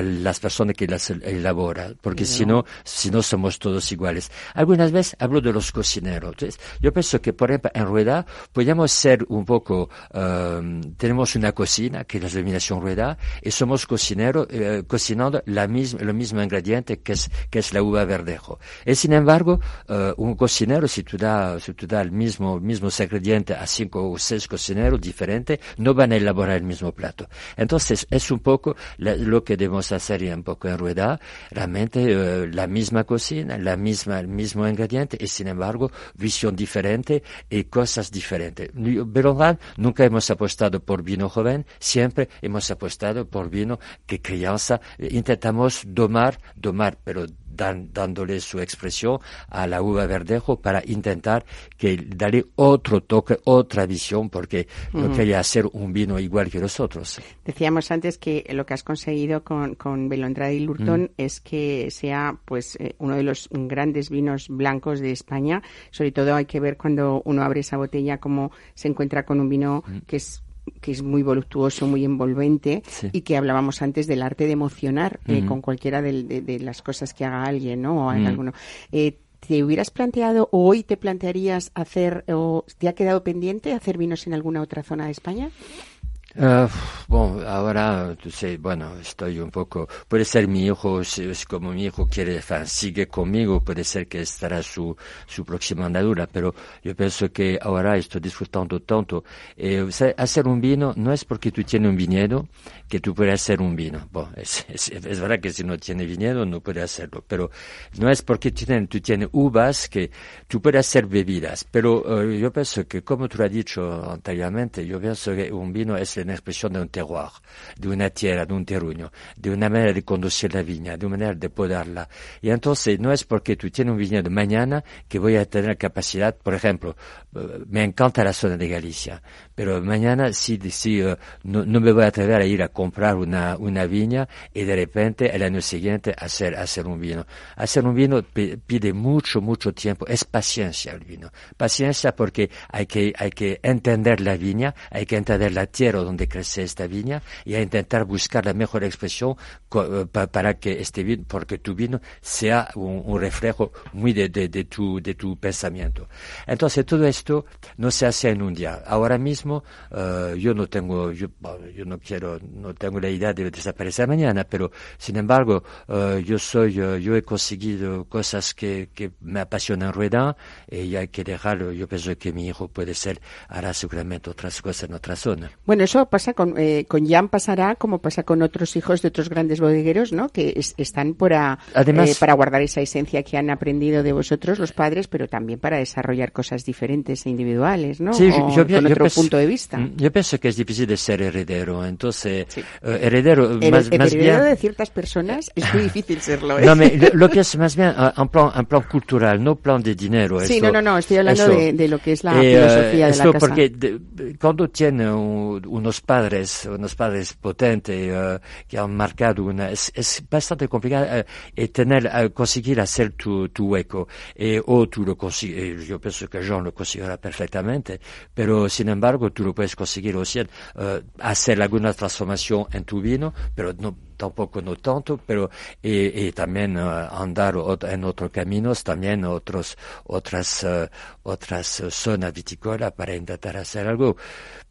las personas que las elaboran, porque si no, si no somos todos iguales. Algunas veces hablo de los cocineros. Yo pienso que, por ejemplo, en Rueda podríamos ser un poco, eh, tenemos una cocina que es la denominación Rueda y somos cocineros eh, cocinando la misma, el mismo ingrediente que es, que es la uva verdejo. Y sin embargo, eh, un cocinero, si tú das, si das el mismo, mismos ingredientes a cinco o seis cocineros diferentes, no van a elaborar el mismo plato. Entonces, es un poco lo que debemos hacer un poco en Rueda, realmente eh, la misma cocina, la misma, el mismo ingrediente y sin embargo, visión diferente y cosas diferentes. Verdad, nunca hemos apostado por vino joven, siempre hemos apostado por vino que crianza, intentamos domar, domar, pero dan- dándole su expresión a la uva verdejo para intentar que darle otro toque, otra visión, porque no quería hacer un vino igual que los otros. Decíamos antes que lo que has conseguido con, con Belondrade y Lurton Mm. es que sea pues eh, uno de los grandes vinos blancos de España. Sobre todo hay que ver cuando uno abre esa botella cómo se encuentra con un vino Mm. que es que es muy voluptuoso, muy envolvente Sí. y que hablábamos antes del arte de emocionar eh, Mm. con cualquiera de, de las cosas que haga alguien, ¿no? O en Mm. alguno. Eh, ¿Te hubieras planteado o hoy te plantearías hacer o te ha quedado pendiente hacer vinos en alguna otra zona de España? Ah, bueno, ahora, bueno, estoy un poco, puede ser mi hijo, es como mi hijo quiere, sigue conmigo, puede ser que estará su, su próxima andadura, pero yo pienso que ahora estoy disfrutando tanto. Eh, hacer un vino no es porque tú tienes un viñedo que tú puedes hacer un vino. Bueno, [LAUGHS] es, verdad que si no tienes viñedo no puedes hacerlo, pero no es porque tú tienes, tú tienes uvas que tú puedes hacer bebidas, pero eh, yo pienso que como tú has dicho anteriormente, yo pienso que un vino es una expresión de un terroir, de una tierra, de un terruño, de una manera de conducir la viña, de una manera de podarla. Y entonces no es porque tú tienes un viñedo mañana que voy a tener capacidad, por ejemplo, eh, me encanta la zona de Galicia, pero mañana si, si eh, no, me voy a atrever a ir a comprar una, una viña y de repente el año siguiente hacer, hacer un vino. Hacer un vino pi- pide mucho, mucho tiempo, es paciencia el vino. Paciencia porque hay que, hay que entender la viña, hay que entender la tierra donde crece esta viña y a intentar buscar la mejor expresión eh, pa- para que este vino, porque tu vino sea un, reflejo muy de, tu, de tu pensamiento. Entonces todo esto no se hace en un día. Ahora mismo eh, yo no tengo, yo, yo no quiero, no tengo la idea de desaparecer mañana, pero sin embargo eh, yo soy, yo he conseguido cosas que, me apasionan rueda y hay que dejarlo. Yo pienso que mi hijo puede ser, hará seguramente otras cosas en otra zona. Bueno, eso pasa con, eh, con Jan pasará como pasa con otros hijos de otros grandes bodegueros, ¿no? Que es- están para, Además- eh, para guardar esa esencia que han aprendido de vosotros los padres, pero también para desarrollar cosas diferentes e individuales, ¿no? Sí, O yo, yo- con yo otro pienso- punto de vista. Mm, Yo pienso que es difícil de ser heredero. Entonces, eh, heredero, más, más heredero bien... de ciertas personas es muy difícil serlo. ¿eh? No, me- lo, [LAUGHS] que es más bien uh, un plan, un plan cultural, no plan de dinero. Sí, eso- no, no, no, estoy hablando de, de lo que es la Eh, filosofía de la casa. porque de- cuando tiene un- unos padres, unos padres potentes eh, que han marcado una, es, es bastante complicado eh, tener, eh, conseguir hacer tu, tu hueco. Eh, o tú lo consigues, yo pienso que Jean lo conseguirá perfectamente, pero sin embargo tú lo puedes conseguir aussi, eh, hacer alguna transformación en tu vino, pero no tampoco no tanto, pero y, y también eh, andar en otros caminos, también otros otras eh, otras zonas vitícolas para intentar hacer algo.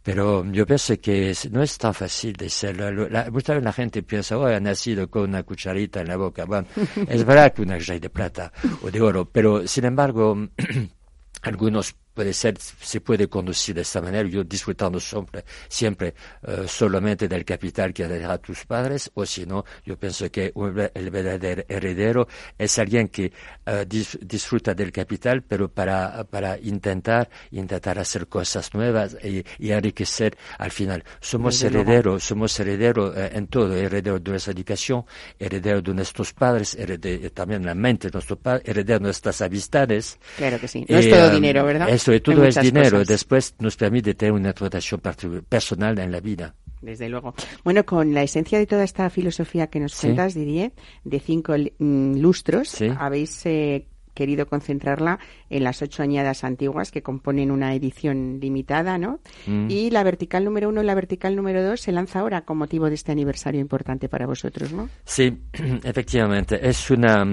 Pero yo pienso que no es tan fácil de ser. lo- La, muchas veces la gente piensa, oh, ha nacido con una cucharita en la boca. Bueno, [LAUGHS] es verdad que una es de plata o de oro, pero sin embargo, [CLEARS THROAT] algunos puede ser, se puede conducir de esta manera, yo disfrutando siempre, siempre eh, solamente del capital que dejará tus padres, o si no, yo pienso que un el verdadero heredero es alguien que eh, dis- disfruta del capital, pero para, para intentar, intentar hacer cosas nuevas y, y enriquecer al final. Somos herederos, somos herederos eh, en todo, herederos de nuestra educación, herederos de nuestros padres, herederos también la mente de nuestros padres, herederos de nuestras amistades. Claro que sí. No es todo dinero, ¿verdad? Eso, y todo es dinero. cosas. Después nos permite tener una parti- personal en la vida. Desde luego. Bueno, con la esencia de toda esta filosofía que nos Sí. cuentas, Didier, de cinco mm, lustros, Sí. habéis eh, querido concentrarla en las ocho añadas antiguas que componen una edición limitada, ¿no? Mm. Y la vertical número uno y la vertical número dos se lanza ahora con motivo de este aniversario importante para vosotros, ¿no? Sí, [CLEARS THROAT] efectivamente, es una,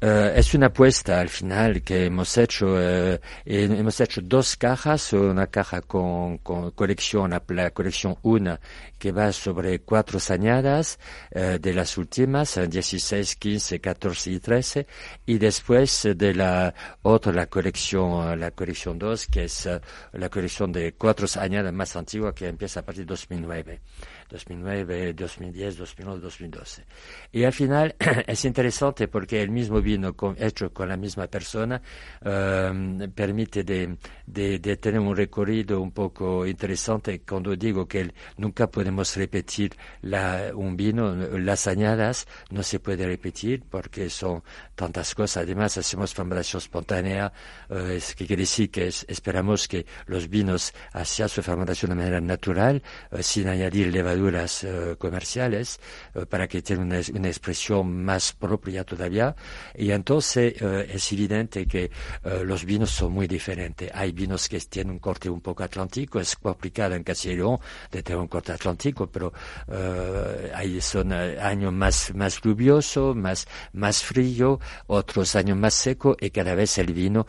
eh, es una apuesta al final que hemos hecho. y hemos hecho dos cajas, una caja con, con colección, la, colección 1, que va sobre cuatro añadas eh, de las últimas, eh, 16, 15, 14 y 13, y después eh, de la otra, la colección, la colección 2, que es la colección de cuatro añadas más antigua que empieza a partir de 2009. 2009, 2010, 2011, 2012. Y al final [CLEARS THROAT] es interesante porque el mismo vino con- hecho con la misma persona eh, permite de, tener un recorrido un poco interesante cuando digo que nunca podemos repetir la- un vino, las añadas no se puede repetir porque son tantas cosas. Además hacemos fermentación espontánea, eh, es que quiere decir que es- esperamos que los vinos hacen su fermentación de manera natural, eh, sin añadir levaduras eh, comerciales, eh, para que tenga una, expresión más propia todavía. Y entonces eh, es evidente que los vinos son muy diferentes. Hay vinos que tienen un corte un poco atlántico, es complicado en Castilla y León de tener un corte atlántico, pero hay son años más, más lluvioso, más, más frío, otros años más seco y cada vez el vino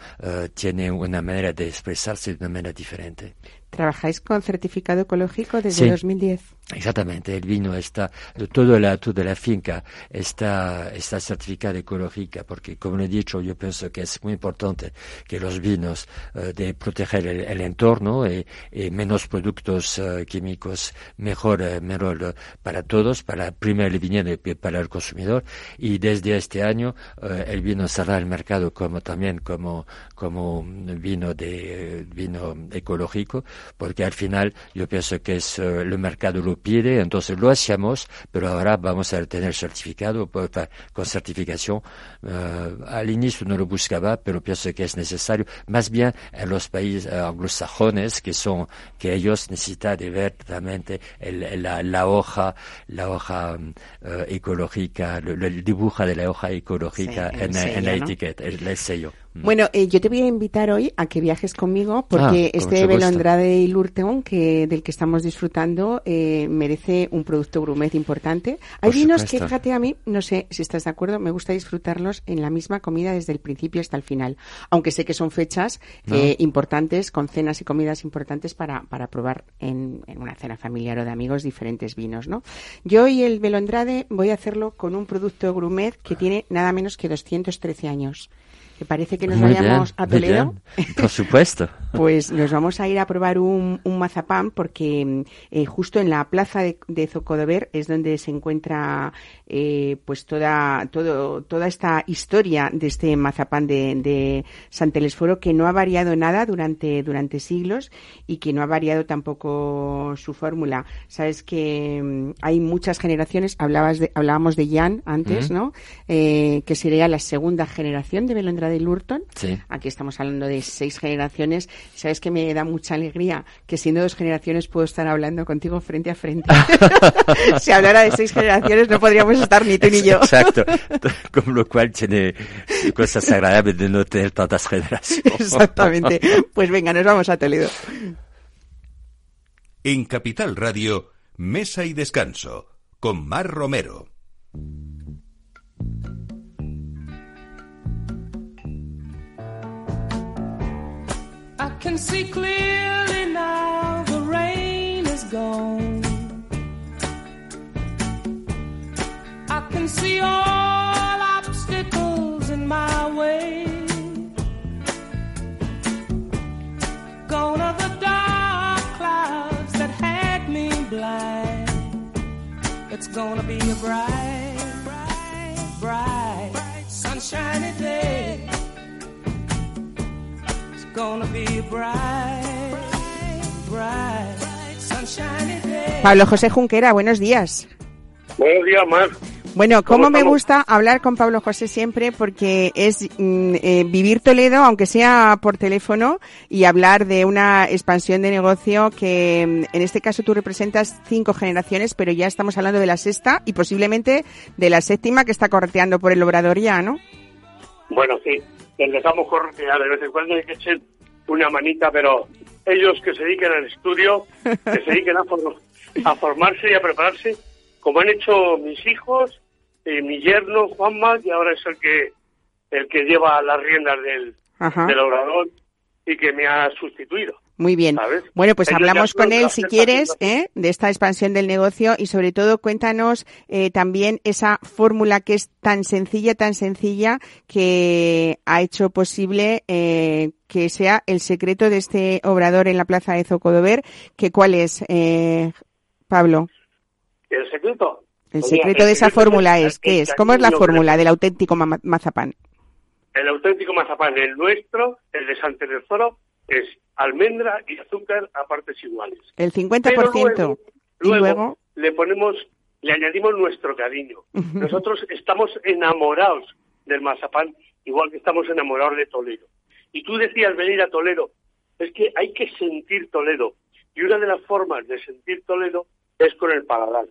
tiene una manera de expresarse de una manera diferente. ¿Trabajáis con certificado ecológico desde Sí. 2010? Exactamente, el vino está, toda la, toda la finca está, está certificada ecológica, porque como le he dicho, yo pienso que es muy importante que los vinos eh, de proteger el, el entorno y, y menos productos eh, químicos, mejor, eh, mejor eh, para todos, para primero el viñedo y para el consumidor. Y desde este año eh, el vino cerrará el mercado como también como, como vino de eh, vino ecológico, porque al final yo pienso que es eh, el mercado lo pide, entonces lo hacemos, pero ahora vamos a tener certificado pues, con certificación. Eh, al inicio no lo buscaba, pero pienso que es necesario, más bien en los países eh, anglosajones que son que ellos necesitan de ver realmente el- la, la hoja, la hoja eh, ecológica, el, el dibujo de la hoja ecológica Sí, en, la- en la etiqueta, el, el sello. Bueno, eh, yo te voy a invitar hoy a que viajes conmigo porque Ah, este gusto. Belondrade y Lurteon que del que estamos disfrutando eh, merece un producto gourmet importante. Hay vinos que, fíjate a mí, no sé si estás de acuerdo, me gusta disfrutarlos en la misma comida desde el principio hasta el final. Aunque sé que son fechas No. eh, importantes, con cenas y comidas importantes para, para probar en, en una cena familiar o de amigos diferentes vinos, ¿no? Yo y el Belondrade voy a hacerlo con un producto gourmet que tiene nada menos que 213 años. ¿Te parece que nos Muy vayamos bien, a Toledo? [LAUGHS] Por supuesto. [LAUGHS] Pues nos vamos a ir a probar un, un mazapán porque mm, eh, justo en la plaza de, de Zocodover es donde se encuentra eh, pues toda todo, toda esta historia de este mazapán de, de San Telesforo que no ha variado nada durante durante siglos y que no ha variado tampoco su fórmula. Sabes que mm, hay muchas generaciones. Hablabas de, hablábamos de Jan antes. ¿no? Eh, que sería la segunda generación de Belondra de Lurton. Sí. Aquí estamos hablando de seis generaciones. Sabes que me da mucha alegría que siendo dos generaciones puedo estar hablando contigo frente a frente. [LAUGHS] si hablara de seis generaciones no podríamos estar ni tú ni yo. Exacto. [LAUGHS] Con lo cual tiene cosas agradables de no tener tantas generaciones. Exactamente. Pues venga, nos vamos a Toledo. En Capital Radio, Mesa y Descanso, con Mar Romero. Can see clearly now the rain is gone. I can see all obstacles in my way. Gone are the dark clouds that had me blind. It's gonna be a bright, bright, bright, bright, sunshiny day. Pablo José Junquera, buenos días. Buenos días, Mar. Bueno, ¿Cómo cómo me gusta hablar con Pablo José siempre porque es mm, eh, vivir Toledo, aunque sea por teléfono, y hablar de una expansión de negocio que mm, en este caso tú representas cinco generaciones, pero ya estamos hablando de la sexta y posiblemente de la séptima que está correteando por el obrador ya, ¿no? Bueno, sí, empezamos corretear. De vez en cuando hay que echar una manita, pero ellos que se dediquen al estudio, que se dediquen a, for- a formarse y a prepararse, como han hecho mis hijos, eh, mi yerno, Juanma, y ahora es el que el que lleva las riendas del, Ajá. del obrador y que me ha sustituido. Muy bien. ¿Sabes? Bueno, pues hablamos con él si quieres. ¿eh? de esta expansión del negocio y sobre todo cuéntanos eh, también esa fórmula que es tan sencilla, tan sencilla que ha hecho posible eh, que sea el secreto de este obrador en la plaza de Zocodover. Que ¿Cuál es, eh, Pablo? ¿El secreto? El secreto de el esa fórmula es, ¿qué es? ¿Cómo es la fórmula del auténtico ma- mazapán? El auténtico mazapán, el nuestro, el de San Telesforo, es almendra y azúcar a partes iguales. El Pero 50%. luego, y luego luego, le ponemos, le añadimos nuestro cariño. Nosotros estamos enamorados del mazapán, igual que estamos enamorados de Toledo. Y tú decías venir a Toledo, es que hay que sentir Toledo. Y una de las formas de sentir Toledo es con el paladar.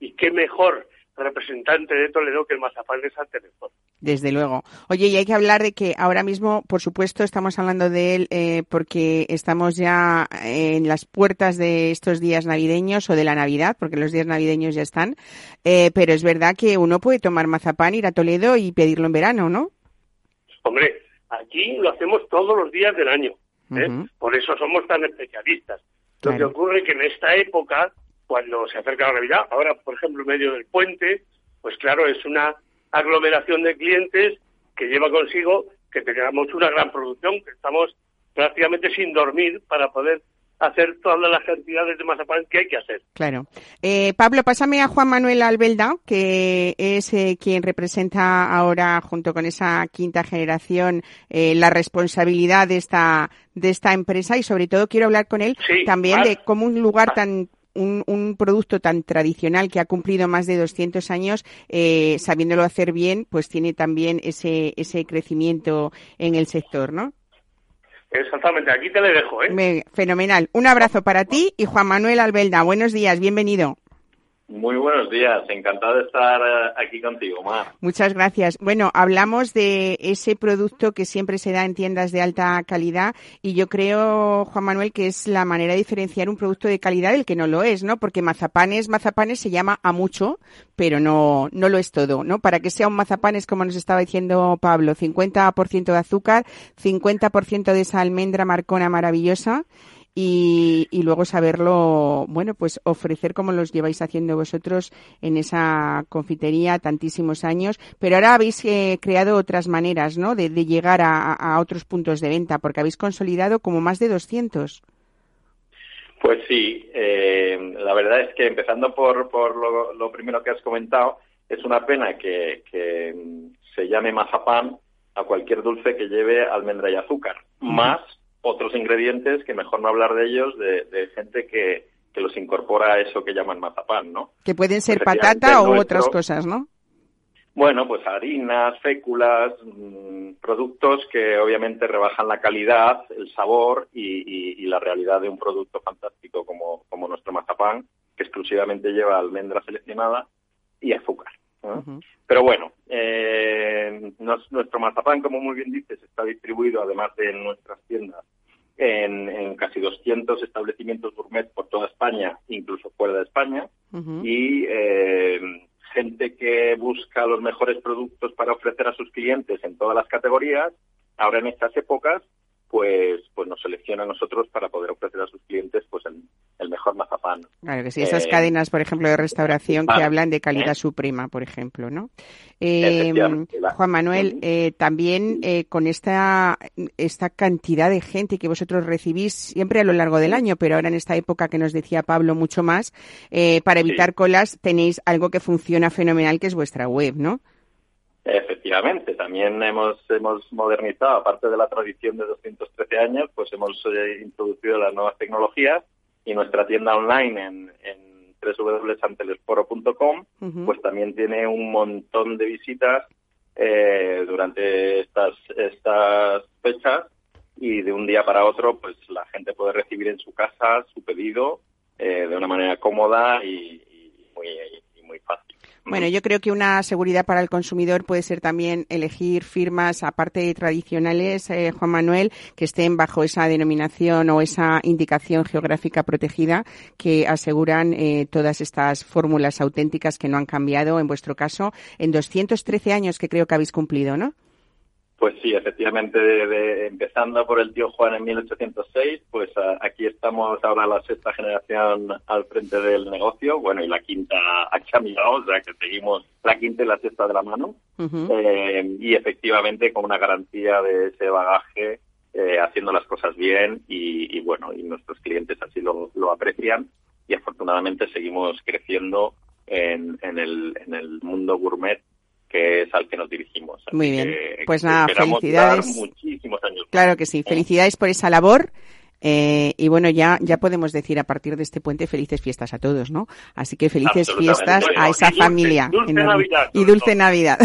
Y qué mejor representante de Toledo que el mazapán de San Telesforo. Desde luego. Oye, y hay que hablar de que ahora mismo, por supuesto, estamos hablando de él eh, porque estamos ya en las puertas de estos días navideños o de la Navidad, porque los días navideños ya están. Eh, pero es verdad que uno puede tomar mazapán, ir a Toledo y pedirlo en verano, ¿no? Hombre, aquí lo hacemos todos los días del año. ¿eh? Por eso somos tan especialistas. Lo que Claro. ocurre que en esta época, cuando se acerca la Navidad, ahora, por ejemplo, en medio del puente, pues claro, es una aglomeración de clientes que lleva consigo que tengamos una gran producción, que estamos prácticamente sin dormir para poder hacer todas las cantidades de mazapán que hay que hacer. Claro. Eh, Pablo, pásame a Juan Manuel Albelda, que es eh, quien representa ahora, junto con esa quinta generación, eh, la responsabilidad de esta de esta empresa y sobre todo quiero hablar con él Sí, también Mar. de cómo un lugar tan un, un producto tan tradicional que ha cumplido más de 200 años, eh, sabiéndolo hacer bien, pues tiene también ese ese crecimiento en el sector, ¿no? Exactamente, aquí te le dejo, ¿eh? Me- fenomenal. Un abrazo para ti y Juan Manuel Albelda. Buenos días, bienvenido. Muy buenos días, encantado de estar eh, aquí contigo, Mar. Muchas gracias. Bueno, hablamos de ese producto que siempre se da en tiendas de alta calidad y yo creo, Juan Manuel, que es la manera de diferenciar un producto de calidad del que no lo es, ¿no? Porque mazapanes, mazapanes se llama a mucho, pero no, no lo es todo, ¿no? Para que sea un mazapán es como nos estaba diciendo Pablo, 50% de azúcar, 50% de esa almendra marcona maravillosa y, y, luego saberlo, bueno, pues ofrecer como los lleváis haciendo vosotros en esa confitería tantísimos años. Pero ahora habéis eh, creado otras maneras, ¿no? De, de llegar a, a, otros puntos de venta, porque habéis consolidado como más de 200. Pues sí, eh, la verdad es que empezando por, por lo, lo, primero que has comentado, es una pena que, que se llame mazapán a cualquier dulce que lleve almendra y azúcar, más otros ingredientes que mejor no hablar de ellos, de, de gente que, que, los incorpora a eso que llaman mazapán, ¿no? Que pueden ser patata o nuestro, otras cosas, ¿no? Bueno, pues harinas, féculas, mmm, productos que obviamente rebajan la calidad, el sabor y, y, y, la realidad de un producto fantástico como, como nuestro mazapán, que exclusivamente lleva almendra seleccionada y azúcar. ¿No? Uh -huh. Pero bueno, eh, nos, nuestro mazapán, como muy bien dices, está distribuido, además de en nuestras tiendas, en, en, casi 200 establecimientos gourmet por toda España, incluso fuera de España, uh -huh. y eh, gente que busca los mejores productos para ofrecer a sus clientes en todas las categorías, ahora en estas épocas, pues, pues nos selecciona a nosotros para poder ofrecer a sus clientes pues el, el mejor mazapán. Claro que sí, esas eh, cadenas, por ejemplo, de restauración que hablan de calidad eh, suprema, por ejemplo, ¿no? Eh, Juan Manuel, también con esta, esta cantidad de gente que vosotros recibís siempre a lo largo del año, pero ahora en esta época que nos decía Pablo mucho más, para evitar sí. colas tenéis algo que funciona fenomenal, que es vuestra web, ¿no? Efectivamente, también hemos, hemos modernizado, aparte de la tradición de 213 años, pues hemos eh, introducido las nuevas tecnologías y nuestra tienda online en, en uh -huh. pues también tiene un montón de visitas eh, durante estas, estas fechas y de un día para otro, pues la gente puede recibir en su casa su pedido eh, de una manera cómoda y, y muy, y muy fácil. Bueno, yo creo que una seguridad para el consumidor puede ser también elegir firmas, aparte de tradicionales, eh, Juan Manuel, que estén bajo esa denominación o esa indicación geográfica protegida que aseguran eh, todas estas fórmulas auténticas que no han cambiado, en vuestro caso, en 213 años que creo que habéis cumplido, ¿no? Pues sí, efectivamente, de, de, empezando por el tío Juan en 1806, pues a, aquí estamos ahora la sexta generación al frente del negocio, bueno, y la quinta ha cambiado, o sea que seguimos la quinta y la sexta de la mano, uh -huh. eh, y efectivamente con una garantía de ese bagaje, eh, haciendo las cosas bien, y, y, bueno, y nuestros clientes así lo, lo aprecian, y afortunadamente seguimos creciendo en, en, el, en el mundo gourmet que es al que nos dirigimos. Así Muy bien. pues nada, felicidades. Muchísimos años. Claro que sí. Felicidades por esa labor. Eh, y bueno, ya, ya podemos decir a partir de este puente felices fiestas a todos, ¿no? Así que felices fiestas a esa y familia. Dulce, dulce Navidad, y dulce Navidad.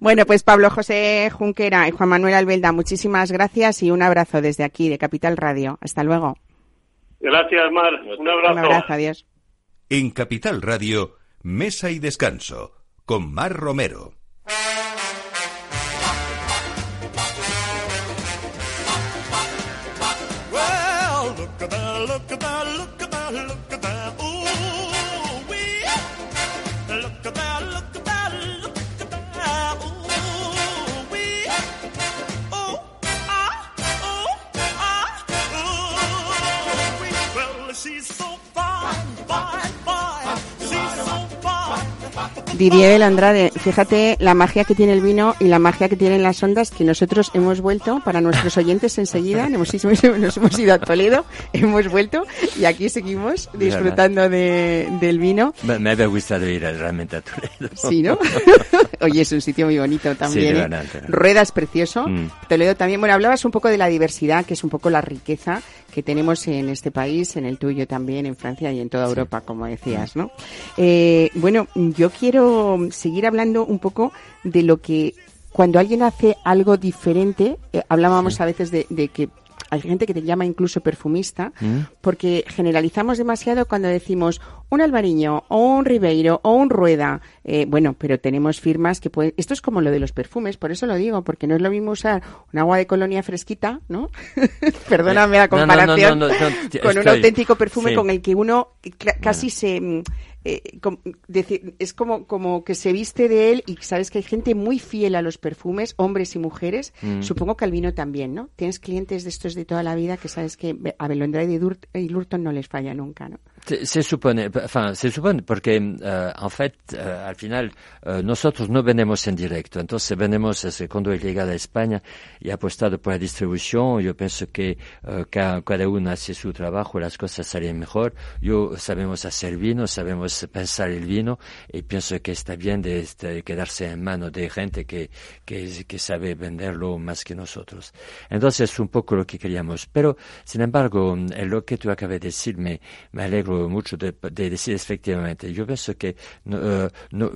bueno, pues Pablo José Junquera y Juan Manuel Albelda, muchísimas gracias y un abrazo desde aquí, de Capital Radio. Hasta luego. Gracias, Mar. Un abrazo. Un abrazo, adiós. En Capital Radio, Mesa y Descanso, con Mar Romero. Diría el Andrade, fíjate la magia que tiene el vino y la magia que tienen las ondas que nosotros hemos vuelto para nuestros oyentes enseguida, nos hemos, [LAUGHS] nos hemos ido a Toledo, hemos vuelto y aquí seguimos disfrutando de, del vino. Me, había gustado ir realmente a Toledo. Sí, ¿no? [LAUGHS] Oye, es un sitio muy bonito también. Sí, ¿eh? Rueda es precioso. Mm. Toledo también. Bueno, hablabas un poco de la diversidad, que es un poco la riqueza que tenemos en este país, en el tuyo también, en Francia y en toda Europa, sí. como decías, ¿no? Eh, bueno, yo quiero seguir hablando un poco de lo que cuando alguien hace algo diferente, eh, hablábamos sí. a veces de, de, que hay gente que te llama incluso perfumista, porque generalizamos demasiado cuando decimos un Alvariño o un Ribeiro o un Rueda, eh, bueno, pero tenemos firmas que pueden... Esto es como lo de los perfumes, por eso lo digo, porque no es lo mismo usar un agua de colonia fresquita, ¿no? [LAUGHS] Perdóname la comparación, no, no, no, [LAUGHS] con un auténtico perfume sí. con el que uno casi se... mm, eh, com- es como, como que se viste de él y sabes que hay gente muy fiel a los perfumes, hombres y mujeres. Mm. Supongo que al vino también, ¿no? Tienes clientes de estos de toda la vida que sabes que a Belondrade y y Lurton no les falla nunca, ¿no? Se, supone, enfin, se supone porque, eh, en fait, eh, al final, eh, nosotros no vendemos en directo. Entonces, vendemos eh, cuando he llegado a España y he apostado por la distribución. Yo pienso que ca- cada uno hace su trabajo, las cosas salen mejor. Yo sabemos hacer vino, sabemos pensar el vino y pienso que está bien de, este, quedarse en manos de gente que sabe venderlo más que nosotros. Entonces, es un poco lo que queríamos. Pero, sin embargo, en lo que tú acabas de decir, me, me alegro mucho de, de decir efectivamente. Yo pienso que no, eh, no,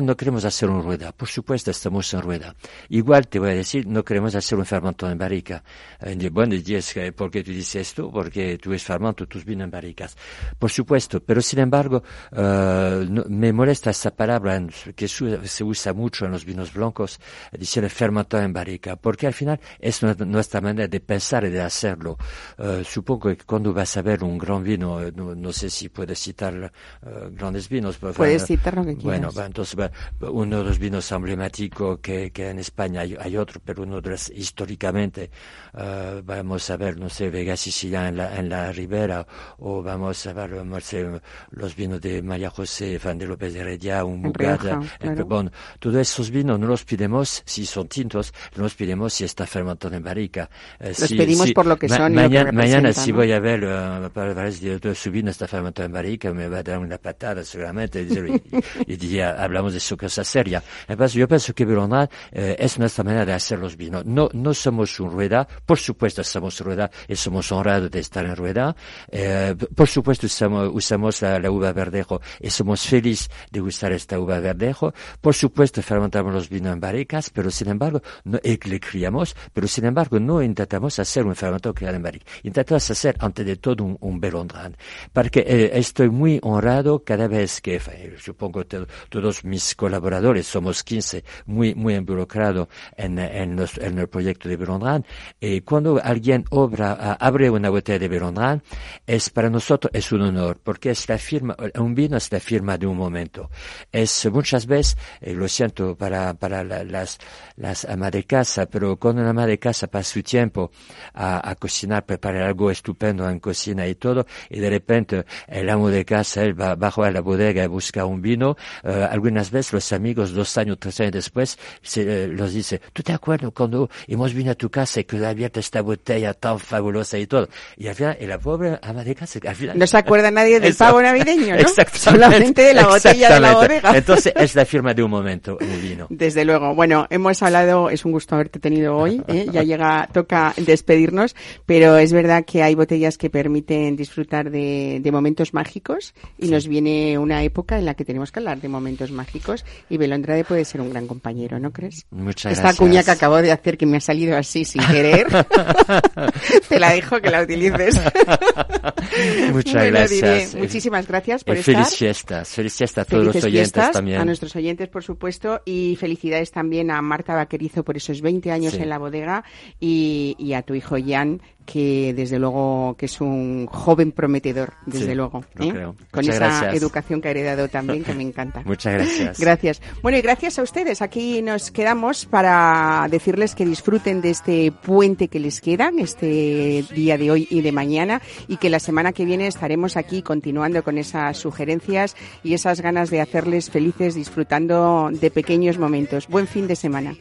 no queremos hacer un rueda. Por supuesto, estamos en rueda. Igual te voy a decir, no queremos hacer un fermento en barrica. De- bueno, dices, ¿por qué tú dices esto? Porque tú es fermento, tus vinos en barricas. Por supuesto, pero sin embargo, eh, no- me molesta esa palabra en- que su- se usa mucho en los vinos blancos, decir fermento en barrica, porque al final es nuestra- manera de pensar y de hacerlo. Eh, supongo que cuando vas a ver un gran vino, no, no sé si puedes citar eh, grandes vinos. pero, Puedes citar lo que Bueno, quieras. va, entonces va, uno de los vinos emblemáticos que, que en España hay, hay otro, pero uno de los históricamente, eh, vamos a ver, no sé, Vega Sicilia en la, en la Ribera, o vamos a ver, no sé, los vinos de María José, Fan de López de Heredia, un Rioja, eh, claro. bueno, todos esos vinos no los pedimos si son tintos, no los pedimos si está fermentado en barrica. Eh, Los si- pedimos si- por lo que ma- son y lo que mañana, mañana representan, si ¿no? voy a ver eh, para ver si su vino está fermentado en barrica, me va a dar una patada seguramente y, y diría, hablamos de su cosa seria. Entonces, yo pienso que Belondral eh, es nuestra manera de hacer los vinos. No, no somos un rueda, por supuesto somos rueda y somos honrados de estar en rueda. Eh, por supuesto usamos, usamos la, la uva verdejo y somos felices de usar esta uva verdejo. Por supuesto fermentamos los vinos en barricas, pero sin embargo, no, y le criamos, pero sin embargo no intentamos hacer un fermento criado en barrica. Intentamos hacer ante de todo un, un belondran. Porque eh, estoy muy honrado cada vez que, eh, supongo que todos mis colaboradores, somos 15, muy, muy involucrados en, en, los- en el proyecto de Belondran. Y cuando alguien obra, abre una botella de Belondran, es para nosotros es un honor, porque es la firma, un vino es la firma de un momento. Es muchas veces, eh, lo siento para, para la- las, las amas de casa, pero cuando una ama de casa pasa su tiempo a, a cocinar, preparar algo estupendo en cocina y todo, y de repente el amo de casa, él va bajo a la bodega y busca un vino, eh, algunas veces los amigos, dos años, tres años después, se, eh, los dice, ¿tú te acuerdas cuando hemos venido a tu casa y que has abierto esta botella tan fabulosa y todo? Y al final, la pobre ama de casa, al final... No se acuerda nadie del [LAUGHS] Eso. pavo navideño, ¿no? Exactamente. Solamente de la botella de la bodega. Entonces, es la firma de un momento, el vino. [LAUGHS] Desde luego. Bueno, hemos hablado, es un gusto haberte tenido hoy, ¿eh? ya llega, toca despedirnos, pero es verdad que hay botellas que permiten disfrutar de, de momentos mágicos y nos viene una época en la que tenemos que hablar de momentos mágicos y Belondrade puede ser un gran compañero, ¿no crees? Muchas Esta gracias. cuña que acabo de hacer que me ha salido así sin querer, [LAUGHS] te la dejo que la utilices. [LAUGHS] Muchas Bueno, gracias. Diré, muchísimas gracias por estar. feliz fiestas, feliz fiestas a todos Felices los oyentes fiestas también. a nuestros oyentes, por supuesto, y felicidades también a Marta Vaquerizo por esos 20 años Sí. en la bodega y, y a tu hijo Jan, que desde luego que es un joven prometedor, desde Sí, luego, ¿eh? creo. con esa gracias. educación que ha heredado también, que me encanta. [LAUGHS] Muchas gracias. Gracias. Bueno, y gracias a ustedes. Aquí nos quedamos para decirles que disfruten de este puente que les queda, este día de hoy y de mañana, y que la semana que viene estaremos aquí continuando con esas sugerencias y esas ganas de hacerles felices disfrutando de pequeños momentos. Buen fin de semana.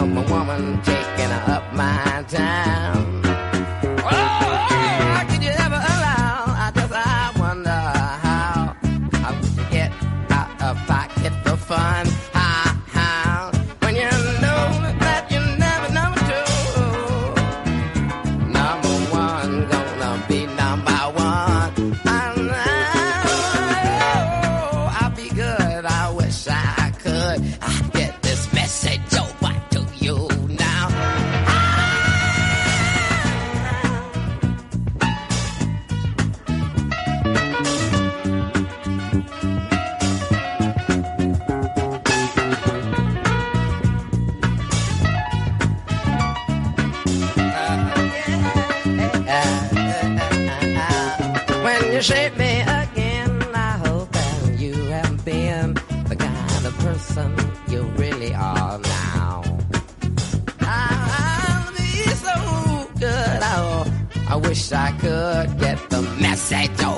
am a woman taking up my time. You shape me again. I hope that you have been the kind of person you really are now. I'll be so good. Oh, I wish I could get the message oh,